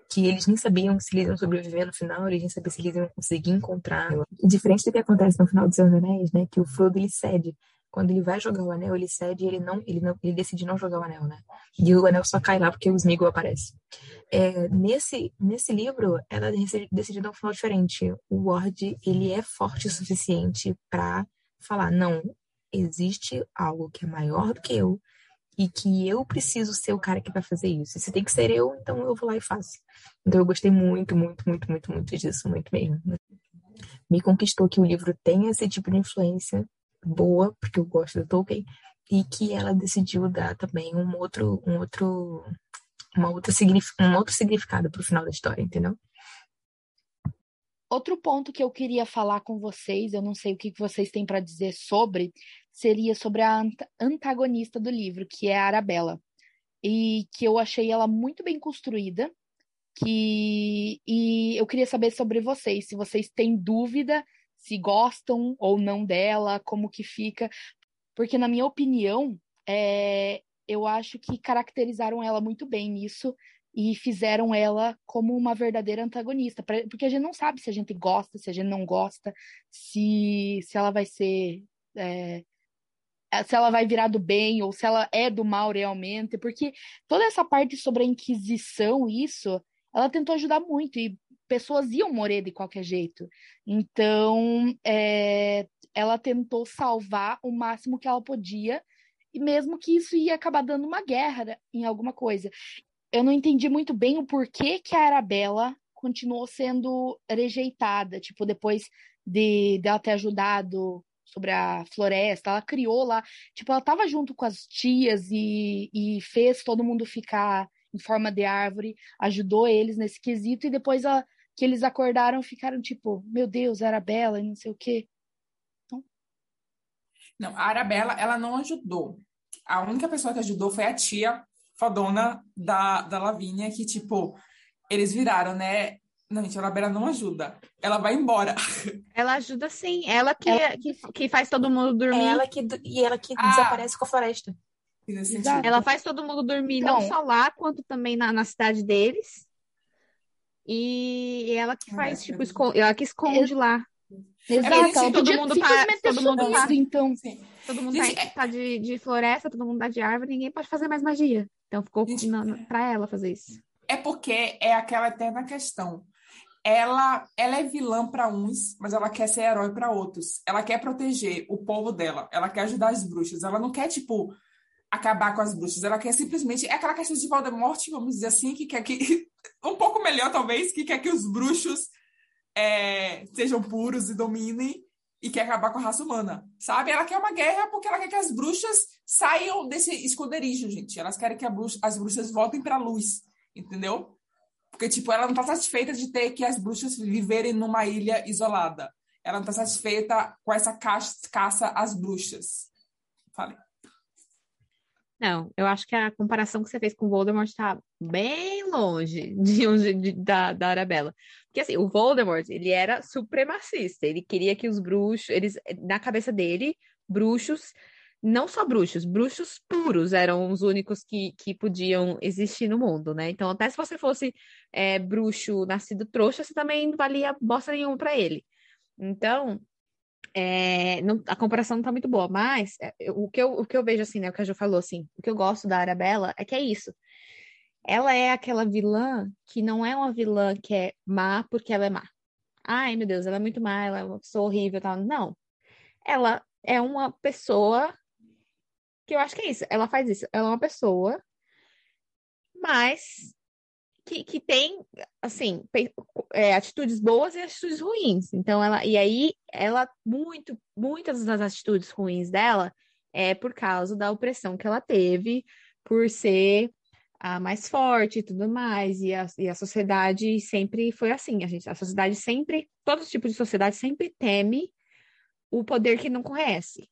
[SPEAKER 3] que eles nem sabiam se eles iam sobreviver no final, eles nem sabiam se eles iam conseguir encontrar. E diferente do que acontece no final dos Anéis, né? Que o Frodo ele cede. Quando ele vai jogar o anel, ele cede e ele não, ele não, ele decide não jogar o anel, né? E o anel só cai lá porque o Smeagol aparece. É, nesse, nesse livro, ela decide dar um final diferente. O Ward, ele é forte o suficiente para falar, não, existe algo que é maior do que eu e que eu preciso ser o cara que vai fazer isso. Se tem que ser eu, então eu vou lá e faço. Então eu gostei muito, muito, muito, muito, muito disso, muito mesmo. Me conquistou que o livro tem esse tipo de influência boa, porque eu gosto do Tolkien, e que ela decidiu dar também um outro, um outro, uma outra um outro significado para o final da história, entendeu?
[SPEAKER 5] Outro ponto que eu queria falar com vocês, eu não sei o que vocês têm para dizer sobre, seria sobre a antagonista do livro, que é a Arabella. E que eu achei ela muito bem construída. Que, e eu queria saber sobre vocês, se vocês têm dúvida, se gostam ou não dela, como que fica. Porque, na minha opinião, é, eu acho que caracterizaram ela muito bem nisso e fizeram ela como uma verdadeira antagonista, porque a gente não sabe se a gente gosta, se a gente não gosta, se, se ela vai ser. É, se ela vai virar do bem ou se ela é do mal realmente, porque toda essa parte sobre a Inquisição, isso, ela tentou ajudar muito e pessoas iam morrer de qualquer jeito. Então, é, ela tentou salvar o máximo que ela podia, e mesmo que isso ia acabar dando uma guerra em alguma coisa eu não entendi muito bem o porquê que a Arabella continuou sendo rejeitada, tipo, depois de, de ela ter ajudado sobre a floresta, ela criou lá, tipo, ela estava junto com as tias e, e fez todo mundo ficar em forma de árvore, ajudou eles nesse quesito, e depois ela, que eles acordaram, ficaram tipo, meu Deus, Arabella e não sei o quê.
[SPEAKER 6] Não, a Arabella, ela não ajudou. A única pessoa que ajudou foi a tia fodona da, da Lavínia, que, tipo, eles viraram, né? Não, gente, a Arabella não ajuda. Ela vai embora.
[SPEAKER 2] Ela ajuda sim. Ela que,
[SPEAKER 3] Ela-
[SPEAKER 2] que, que faz todo mundo dormir.
[SPEAKER 3] É ela que, e ela que
[SPEAKER 6] Ah.
[SPEAKER 3] desaparece com a floresta.
[SPEAKER 2] Ela faz todo mundo dormir, não
[SPEAKER 5] Então-
[SPEAKER 2] só lá, quanto também na, na cidade deles. E ela que faz,
[SPEAKER 6] é
[SPEAKER 2] tipo, esconde, ela que esconde lá.
[SPEAKER 5] Exato, ela
[SPEAKER 6] todo
[SPEAKER 5] podia
[SPEAKER 2] mundo tá-
[SPEAKER 5] ter
[SPEAKER 2] todo mundo tá-
[SPEAKER 5] sumido, então.
[SPEAKER 6] Sim.
[SPEAKER 2] Todo mundo
[SPEAKER 6] Gente,
[SPEAKER 2] tá,
[SPEAKER 6] é-
[SPEAKER 2] tá de, de floresta, todo mundo tá de árvore, ninguém pode fazer mais magia. Então ficou
[SPEAKER 6] Gente,
[SPEAKER 2] na, na- pra ela fazer isso.
[SPEAKER 6] É porque é aquela eterna questão. Ela, ela é vilã para uns, mas ela quer ser herói para outros. Ela quer proteger o povo dela. Ela quer ajudar as bruxas. Ela não quer, tipo, acabar com as bruxas. Ela quer simplesmente. É aquela questão de Voldemort, vamos dizer assim, que quer que. um pouco melhor, talvez, que quer que os bruxos é, sejam puros e dominem e quer acabar com a raça humana. Sabe? Ela quer uma guerra porque ela quer que as bruxas saiam desse esconderijo, gente. Elas querem que bruxa- as bruxas voltem para a luz. Entendeu? Porque, tipo, ela não tá satisfeita de ter que as bruxas viverem numa ilha isolada. Ela não tá satisfeita com essa caça, caça às bruxas. Falei.
[SPEAKER 2] Não, eu acho que a comparação que você fez com o Voldemort tá bem longe de onde, de- da, da Arabella. Porque assim, o Voldemort, ele era supremacista. Ele queria que os bruxos, eles, na cabeça dele, bruxos, não só bruxos, bruxos puros eram os únicos que, que podiam existir no mundo, né? Então, até se você fosse é, bruxo nascido trouxa, você também não valia bosta nenhuma pra ele. Então, é, não- a comparação não tá muito boa, mas é, o que eu, o que eu vejo assim, né, o que a Jo falou assim, o que eu gosto da Arabella é que é isso. Ela é aquela vilã que não é uma vilã que é má porque ela é má. Ai, meu Deus, ela é muito má, ela é uma pessoa horrível tal. Não. Ela é uma pessoa que eu acho que é isso. Ela faz isso. Ela é uma pessoa, mas que, que tem, assim, é, atitudes boas e atitudes ruins. Então, ela, e aí, ela, muito, muitas das atitudes ruins dela é por causa da opressão que ela teve, por ser a mais forte e tudo mais. E a, e a sociedade sempre foi assim. A gente, a sociedade sempre, todo tipo de sociedade sempre teme o poder que não conhece.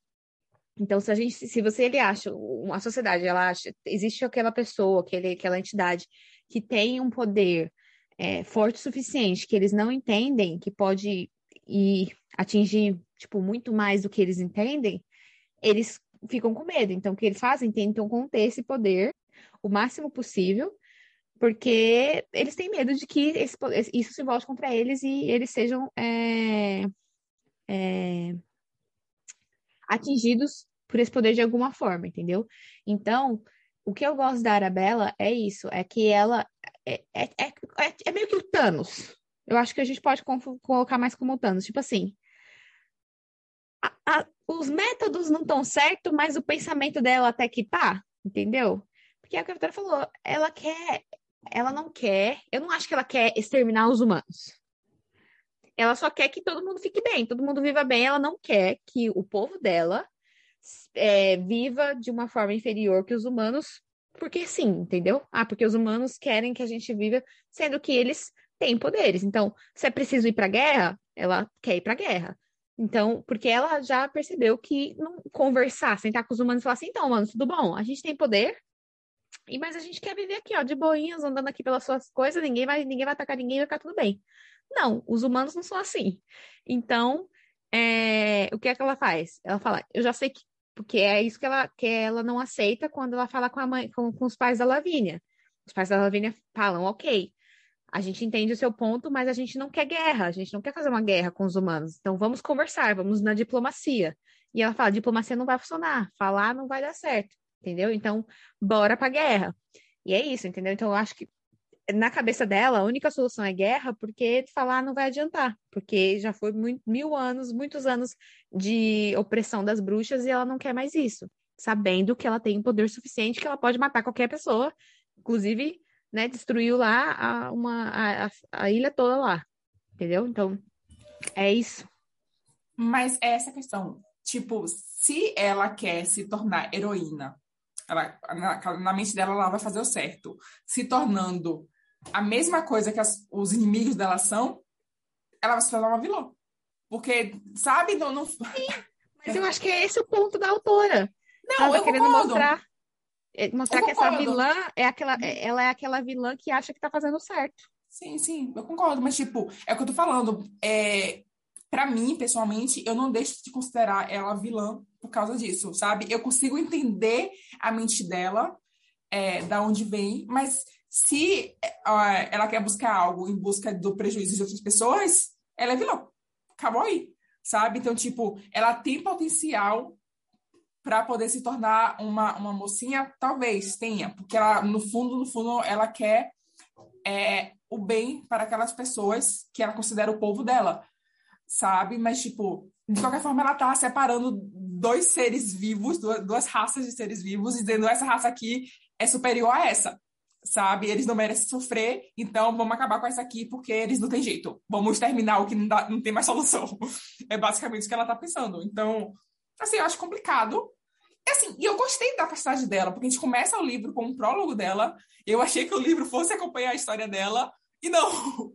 [SPEAKER 2] Então, se a gente, se você ele acha, uma sociedade, ela acha, existe aquela pessoa, aquele, aquela entidade que tem um poder é, forte o suficiente, que eles não entendem, que pode ir atingir, tipo, muito mais do que eles entendem, eles ficam com medo. Então, o que eles fazem? Tentam conter esse poder o máximo possível, porque eles têm medo de que esse isso se volte contra eles e eles sejam é, é, atingidos por esse poder de alguma forma, entendeu? Então, o que eu gosto da Arabella é isso, é que ela é, é, é, é- é meio que o Thanos. Eu acho que a gente pode colocar mais como o Thanos, tipo assim. a- a- os métodos não estão certos, mas o pensamento dela até que tá, entendeu? Porque é o que a Vitória falou, ela quer, ela não quer, eu não acho que ela quer exterminar os humanos. Ela só quer que todo mundo fique bem, todo mundo viva bem. Ela não quer que o povo dela é, viva de uma forma inferior que os humanos, porque sim, entendeu? Ah, porque os humanos querem que a gente viva, sendo que eles têm poderes. Então, se é preciso ir para guerra, ela quer ir para guerra. Então, porque ela já percebeu que conversar, sentar com os humanos e falar assim, então, mano, tudo bom? A gente tem poder, e mas a gente quer viver aqui, ó, de boinhas, andando aqui pelas suas coisas, ninguém vai, ninguém vai atacar ninguém, vai ficar tudo bem. Não, os humanos não são assim. Então, é, o que é que ela faz? Ela fala, eu já sei que, porque é isso que ela, que ela não aceita quando ela fala com a mãe, com, com os pais da Lavínia. Os pais da Lavínia falam, ok, a gente entende o seu ponto, mas a gente não quer guerra, a gente não quer fazer uma guerra com os humanos. Então vamos conversar, vamos na diplomacia. E ela fala, diplomacia não vai funcionar, falar não vai dar certo, entendeu? Então, bora pra guerra. E é isso, entendeu? Então eu acho que na cabeça dela, a única solução é guerra, porque falar não vai adiantar, porque já foi muito, mil anos, muitos anos de opressão das bruxas e ela não quer mais isso, sabendo que ela tem poder suficiente que ela pode matar qualquer pessoa, inclusive, né, destruiu lá a, uma, a, a, ilha toda lá, entendeu? Então, é isso.
[SPEAKER 6] Mas é essa questão. Tipo, se ela quer se tornar heroína, ela, na, na mente dela ela vai fazer o certo, se tornando a mesma coisa que as, os inimigos dela são, ela vai se tornar uma vilã. Porque, sabe, não, não...
[SPEAKER 2] Mas eu acho que é esse o ponto da autora.
[SPEAKER 6] Não,
[SPEAKER 2] Ela tá
[SPEAKER 6] eu
[SPEAKER 2] querendo
[SPEAKER 6] concordo.
[SPEAKER 2] mostrar, é, mostrar
[SPEAKER 6] Eu
[SPEAKER 2] que essa
[SPEAKER 6] concordo.
[SPEAKER 2] vilã é aquela, é- ela é aquela vilã que acha que tá fazendo certo.
[SPEAKER 6] Sim, sim, eu concordo, mas tipo, é o que eu tô falando. É, para mim, pessoalmente, eu não deixo de considerar ela vilã por causa disso, sabe? Eu consigo entender a mente dela, é, da onde vem, mas se ah, ela quer buscar algo em busca do prejuízo de outras pessoas, ela é vilã. Acabou aí, sabe? Então, tipo, ela tem potencial para poder se tornar uma, uma mocinha, talvez tenha, porque ela, no fundo, no fundo, ela quer é, o bem para aquelas pessoas que ela considera o povo dela, sabe? Mas, tipo, de qualquer forma, ela tá separando dois seres vivos, duas, duas raças de seres vivos, e dizendo essa raça aqui é superior a essa, sabe? Eles não merecem sofrer, então vamos acabar com essa aqui porque eles não têm jeito. Vamos exterminar o que não, dá, não tem mais solução. É basicamente o que ela tá pensando. Então, assim, eu acho complicado. E, assim, e eu gostei da personagem dela, porque a gente começa o livro com um prólogo dela. Eu achei que o livro fosse acompanhar a história dela, e não.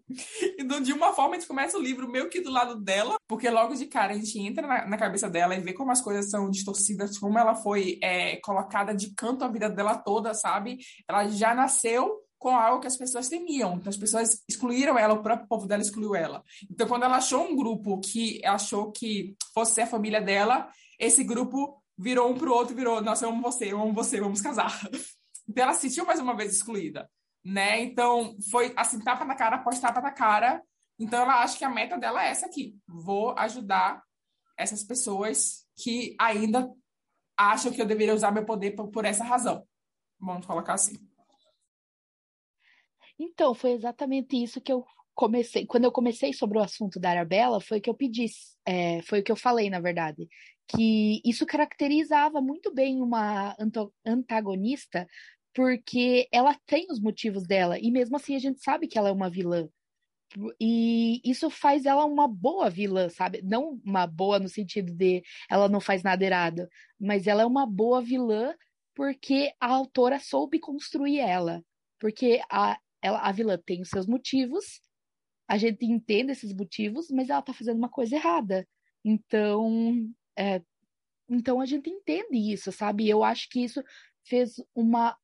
[SPEAKER 6] Então, de uma forma, a gente começa o livro meio que do lado dela, porque logo de cara a gente entra na, na cabeça dela e vê como as coisas são distorcidas, como ela foi é, colocada de canto a vida dela toda, sabe? Ela já nasceu com algo que as pessoas temiam. Então, as pessoas excluíram ela, o próprio povo dela excluiu ela. Então, quando ela achou um grupo que achou que fosse a família dela, esse grupo virou um pro outro, virou, nossa, eu amo você, eu amo você, vamos casar. Então, ela se sentiu mais uma vez excluída, né? Então, foi assim, tapa na cara após tapa na cara. Então, ela acha que a meta dela é essa aqui. Vou ajudar essas pessoas que ainda acham que eu deveria usar meu poder por, por essa razão. Vamos colocar assim.
[SPEAKER 5] Então, foi exatamente isso que eu comecei. Quando eu comecei sobre o assunto da Arabella, foi o que eu pedi, é, foi o que eu falei, na verdade, que isso caracterizava muito bem uma antagonista, porque ela tem os motivos dela, e mesmo assim a gente sabe que ela é uma vilã. E isso faz ela uma boa vilã, sabe? Não uma boa no sentido de ela não faz nada errado, mas ela é uma boa vilã porque a autora soube construir ela. Porque a, ela, a vilã tem os seus motivos, a gente entende esses motivos, mas ela tá fazendo uma coisa errada. Então, é, então a gente entende isso, sabe? Eu acho que isso fez uma,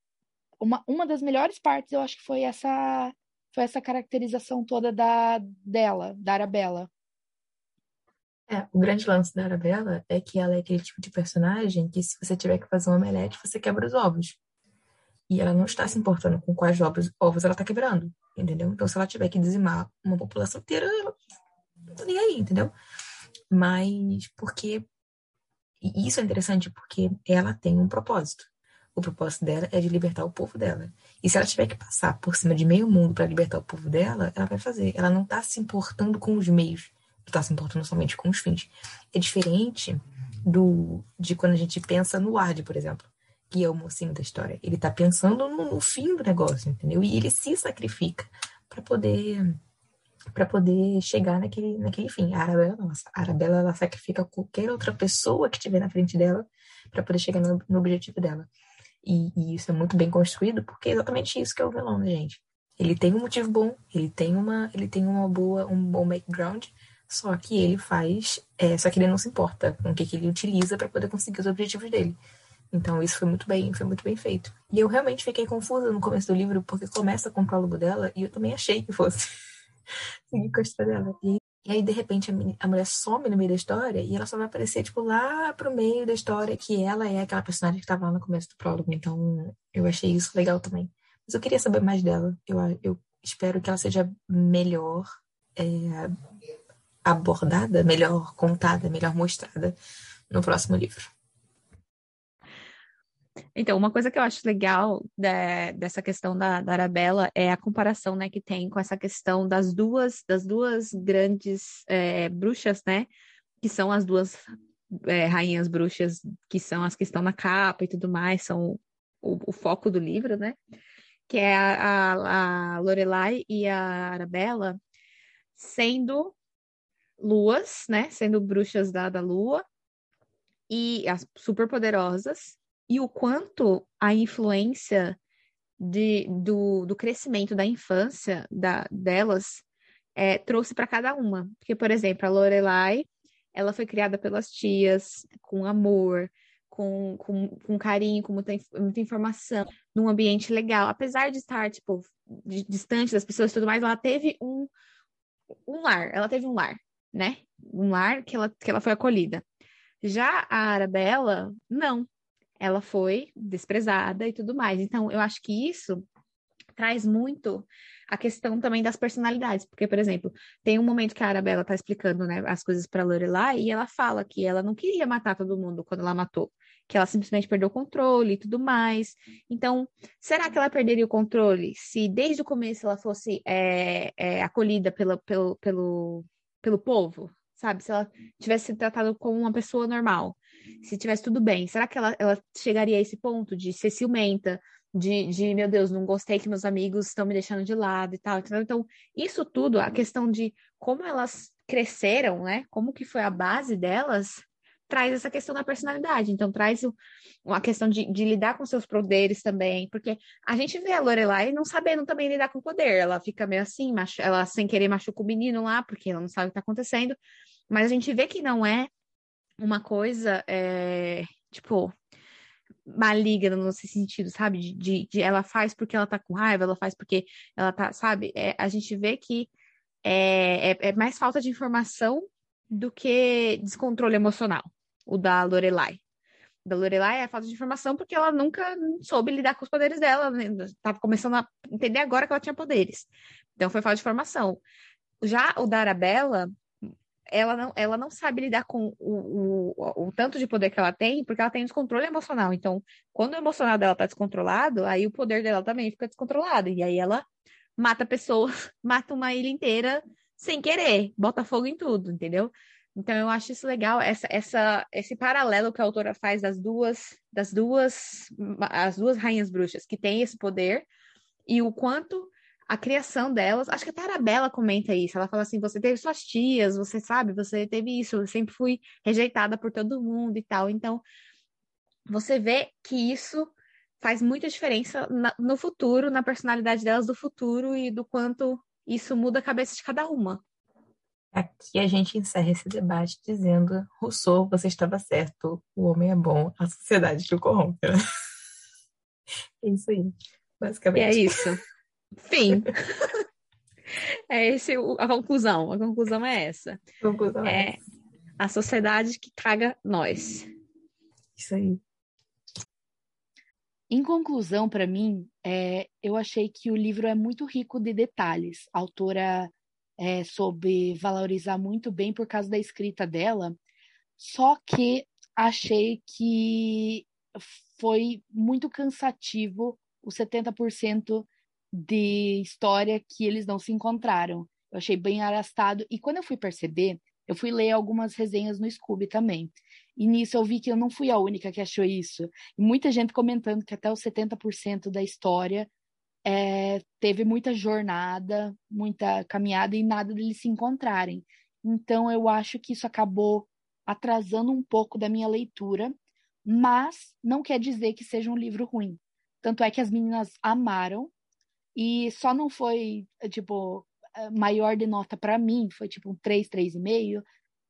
[SPEAKER 5] uma, uma das melhores partes, eu acho que foi essa foi essa caracterização toda da dela, da Arabella.
[SPEAKER 3] É, o grande lance da Arabella é que ela é aquele tipo de personagem que se você tiver que fazer um omelete, você quebra os ovos. E ela não está se importando com quais ovos, ovos ela está quebrando, entendeu? Então, se ela tiver que dizimar uma população inteira, ela não tá nem aí, entendeu? Mas porque... E isso é interessante porque ela tem um propósito. O propósito dela é de libertar o povo dela. E se ela tiver que passar por cima de meio mundo para libertar o povo dela, ela vai fazer. Ela não está se importando com os meios, está se importando somente com os fins. É diferente do de quando a gente pensa no Ward, por exemplo, que é o mocinho da história. Ele está pensando no, no fim do negócio, entendeu? E ele se sacrifica para poder para poder chegar naquele, naquele fim. A Arabella, não, a Arabella ela sacrifica qualquer outra pessoa que estiver na frente dela para poder chegar no, no objetivo dela. E, e, isso é muito bem construído, porque é exatamente isso que é o vilão, né, gente? Ele tem um motivo bom, ele tem uma, ele tem uma boa, um bom background, só que ele faz, é, só que ele não se importa com o que, que ele utiliza para poder conseguir os objetivos dele. Então isso foi muito bem, foi muito bem feito. E eu realmente fiquei confusa no começo do livro, porque começa com o prólogo dela e eu também achei que fosse seguir com a história dela. E, e aí, de repente, a, mulher some no meio da história e ela só vai aparecer, tipo, lá pro meio da história, que ela é aquela personagem que estava lá no começo do prólogo. Então, eu achei isso legal também. Mas eu queria saber mais dela. Eu, eu espero que ela seja melhor é, abordada, melhor contada, melhor mostrada no próximo livro.
[SPEAKER 2] Então, uma coisa que eu acho legal de, dessa questão da, da Arabella é a comparação, né, que tem com essa questão das duas, das duas grandes é, bruxas, né, que são as duas é, rainhas bruxas, que são as que estão na capa e tudo mais, são o, o foco do livro, né, que é a, a, a Lorelai e a Arabella sendo luas, né, sendo bruxas da, da lua, e as super poderosas, e o quanto a influência de, do, do crescimento da infância da, delas é, trouxe para cada uma. Porque, por exemplo, a Lorelai, ela foi criada pelas tias, com amor, com, com, com carinho, com muita, muita informação, num ambiente legal. Apesar de estar, tipo, de, distante das pessoas e tudo mais, ela teve um, um lar, ela teve um lar, né? Um lar que ela, que ela foi acolhida. Já a Arabella, não. Ela foi desprezada e tudo mais. Então, eu acho que isso traz muito a questão também das personalidades, porque, por exemplo, tem um momento que a Arabella tá explicando, né, as coisas para Lorelai e ela fala que ela não queria matar todo mundo quando ela matou, que ela simplesmente perdeu o controle e tudo mais. Então, será que ela perderia o controle se desde o começo ela fosse é, é, acolhida pela, pelo, pelo, pelo povo? Sabe, se ela tivesse sido tratada como uma pessoa normal, se tivesse tudo bem, será que ela, ela chegaria a esse ponto de ser ciumenta, de, de, meu Deus, não gostei que meus amigos estão me deixando de lado e tal. Entendeu? Então, isso tudo, a questão de como elas cresceram, né? Como que foi a base delas, traz essa questão da personalidade. Então, traz uma questão de, de, lidar com seus poderes também, porque a gente vê a Lorelai não sabendo também lidar com o poder. Ela fica meio assim, ela sem querer machuca o menino lá, porque ela não sabe o que está acontecendo. Mas a gente vê que não é uma coisa, é, tipo, maligna no sentido, sabe? De, de, de, ela faz porque ela tá com raiva, ela faz porque ela tá, sabe? É, a gente vê que é, é, é, mais falta de informação do que descontrole emocional, o da Lorelai. Da Lorelai é falta de informação porque ela nunca soube lidar com os poderes dela, né? tava começando a entender agora que ela tinha poderes. Então foi falta de informação. Já o da Arabella, ela não, ela não sabe lidar com o, o, o, tanto de poder que ela tem, porque ela tem descontrole emocional. Então, quando o emocional dela tá descontrolado, aí o poder dela também fica descontrolado. E aí ela mata pessoas, mata uma ilha inteira sem querer, bota fogo em tudo, entendeu? Então eu acho isso legal, essa, essa, esse paralelo que a autora faz das duas, das duas, as duas rainhas bruxas que têm esse poder e o quanto a criação delas. Acho que a Tarabella comenta isso. Ela fala assim: você teve suas tias, você sabe, você teve isso. Eu sempre fui rejeitada por todo mundo e tal. Então, você vê que isso faz muita diferença na, no futuro, na personalidade delas do futuro e do quanto isso muda a cabeça de cada uma.
[SPEAKER 3] Aqui a gente encerra esse debate dizendo: Rousseau, você estava certo, o homem é bom, a sociedade que o corrompe. É isso aí, basicamente.
[SPEAKER 2] E é isso. Fim. é esse a conclusão. A conclusão é essa.
[SPEAKER 3] A conclusão é, é
[SPEAKER 2] a sociedade que traga nós.
[SPEAKER 3] Isso aí.
[SPEAKER 5] Em conclusão, para mim, é, eu achei que o livro é muito rico de detalhes. A autora é, soube valorizar muito bem por causa da escrita dela, só que achei que foi muito cansativo os 70% de história que eles não se encontraram. Eu achei bem arrastado. E quando eu fui perceber, eu fui ler algumas resenhas no Scooby também. E nisso eu vi que eu não fui a única que achou isso. Muita gente comentando que até os 70% da história é, teve muita jornada, muita caminhada e nada deles se encontrarem. Então eu acho que isso acabou atrasando um pouco da minha leitura, mas não quer dizer que seja um livro ruim. Tanto é que as meninas amaram, e só não foi, tipo, eh, maior de nota para mim, foi tipo um 3, 3,5,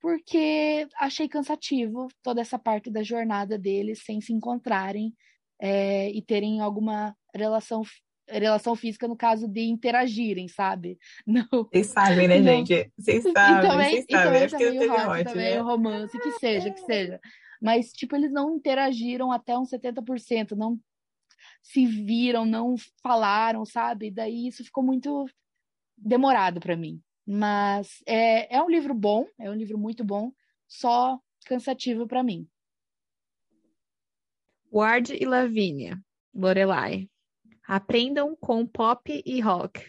[SPEAKER 5] porque achei cansativo toda essa parte da jornada deles sem se encontrarem é, e terem alguma relação relação física no caso de interagirem, sabe?
[SPEAKER 3] Não. Vocês sabem, né, não. gente? Vocês sabem, também, vocês sabem.
[SPEAKER 5] Que também, hot, também né? o romance, que seja, que seja. Mas, tipo, eles não interagiram até uns 70%, não se viram, não falaram, sabe? Daí isso ficou muito demorado para mim. Mas é, é um livro bom, é um livro muito bom, só cansativo para mim.
[SPEAKER 2] Ward e Lavínia, Lorelai. Aprendam com pop e rock.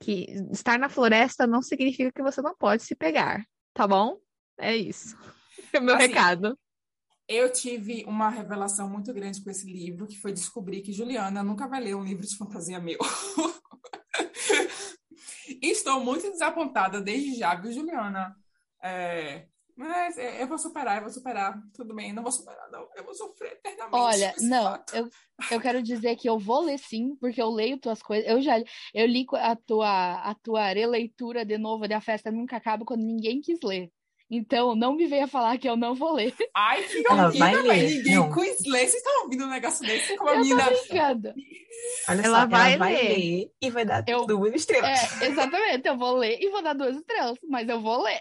[SPEAKER 2] Que estar na floresta não significa que você não pode se pegar, tá bom? É isso. É o meu assim, recado.
[SPEAKER 6] Eu tive uma revelação muito grande com esse livro, que foi descobrir que Juliana nunca vai ler um livro de fantasia meu. Estou muito desapontada desde já, viu, Juliana? É, mas eu vou superar, eu vou superar. Tudo bem, não vou superar, não. Eu vou sofrer eternamente.
[SPEAKER 5] Olha, não, eu, eu quero dizer que eu vou ler sim, porque eu leio tuas coisas. Eu já eu li a tua, a tua releitura de novo de A Festa Nunca Acaba quando ninguém quis ler. Então, não me venha falar que eu não vou ler.
[SPEAKER 6] Ai, que velho.
[SPEAKER 3] ler,
[SPEAKER 6] Ninguém
[SPEAKER 3] não.
[SPEAKER 6] quis ler. Vocês estão ouvindo um negócio desse? Como a
[SPEAKER 5] Eu tô
[SPEAKER 6] menina.
[SPEAKER 5] brincando.
[SPEAKER 3] Olha
[SPEAKER 2] Ela
[SPEAKER 3] só,
[SPEAKER 2] vai
[SPEAKER 3] ela vai
[SPEAKER 2] ler.
[SPEAKER 3] ler e vai dar
[SPEAKER 5] Eu-
[SPEAKER 3] duas estrelas.
[SPEAKER 5] É, exatamente. Eu vou ler e vou dar duas estrelas, mas eu vou ler.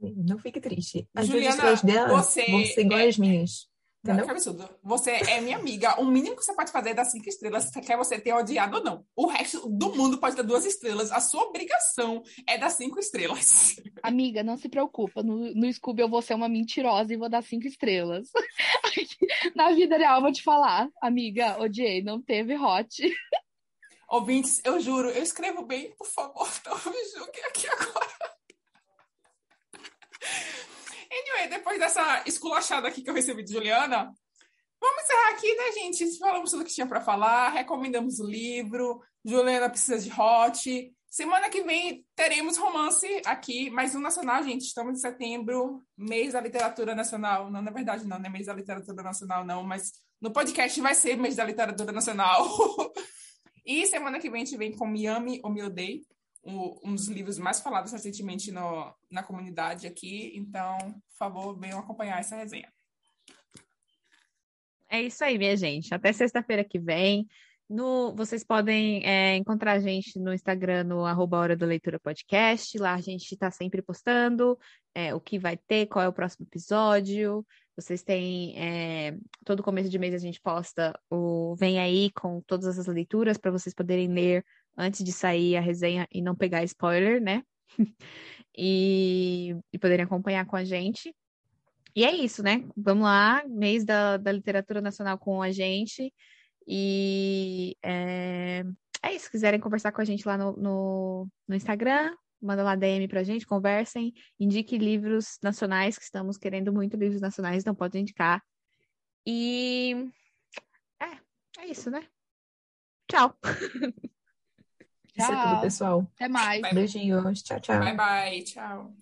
[SPEAKER 3] Não fique triste. As duas
[SPEAKER 6] Juliana,
[SPEAKER 3] estrelas dela
[SPEAKER 6] você
[SPEAKER 3] vão ser igual
[SPEAKER 6] é-
[SPEAKER 3] às minhas. Entendeu?
[SPEAKER 6] que absurdo. Você é minha amiga. O mínimo que você pode fazer é dar cinco estrelas, quer você ter odiado ou não. O resto do mundo pode dar duas estrelas. A sua obrigação é dar cinco estrelas.
[SPEAKER 5] Amiga, não se preocupa. No, no Scooby eu vou ser uma mentirosa e vou dar cinco estrelas. Na vida real, vou te falar. Amiga, odiei, não teve hot.
[SPEAKER 6] Ouvintes, eu juro, eu escrevo bem, por favor, não me julguem aqui agora. Depois dessa esculachada aqui que eu recebi de Juliana, vamos encerrar aqui, né, gente? Falamos tudo que tinha para falar, recomendamos o livro, Juliana precisa de hot. Semana que vem teremos romance aqui, mais um nacional, gente. Estamos em setembro, mês da literatura nacional. Não, na verdade, não, não é mês da literatura nacional, não, mas no podcast vai ser mês da literatura nacional. E semana que vem a gente vem com Miami ou Me Odeie, um, dos livros mais falados recentemente no, na comunidade aqui. Então, por favor, venham acompanhar essa resenha.
[SPEAKER 2] É isso aí, minha gente. Até sexta-feira que vem. No, vocês podem é, encontrar a gente no Instagram, no arroba Hora da Leitura Podcast. Lá a gente está sempre postando é, o que vai ter, qual é o próximo episódio. Vocês têm. é, todo começo de mês a gente posta o Vem Aí com todas as leituras para vocês poderem ler antes de sair a resenha e não pegar spoiler, né? e, e poderem acompanhar com a gente. E é isso, né? Vamos lá, mês da, da literatura nacional com a gente. E é, é isso. Se quiserem conversar com a gente lá no, no, no Instagram, manda lá DM pra gente, conversem, indique livros nacionais, que estamos querendo muito livros nacionais, então pode indicar. E é, é isso, né? Tchau.
[SPEAKER 3] Isso é tudo,
[SPEAKER 5] Tchau.
[SPEAKER 3] pessoal.
[SPEAKER 5] Até mais.
[SPEAKER 6] Bye.
[SPEAKER 3] Beijinhos. Tchau, tchau.
[SPEAKER 6] Bye, bye. Tchau.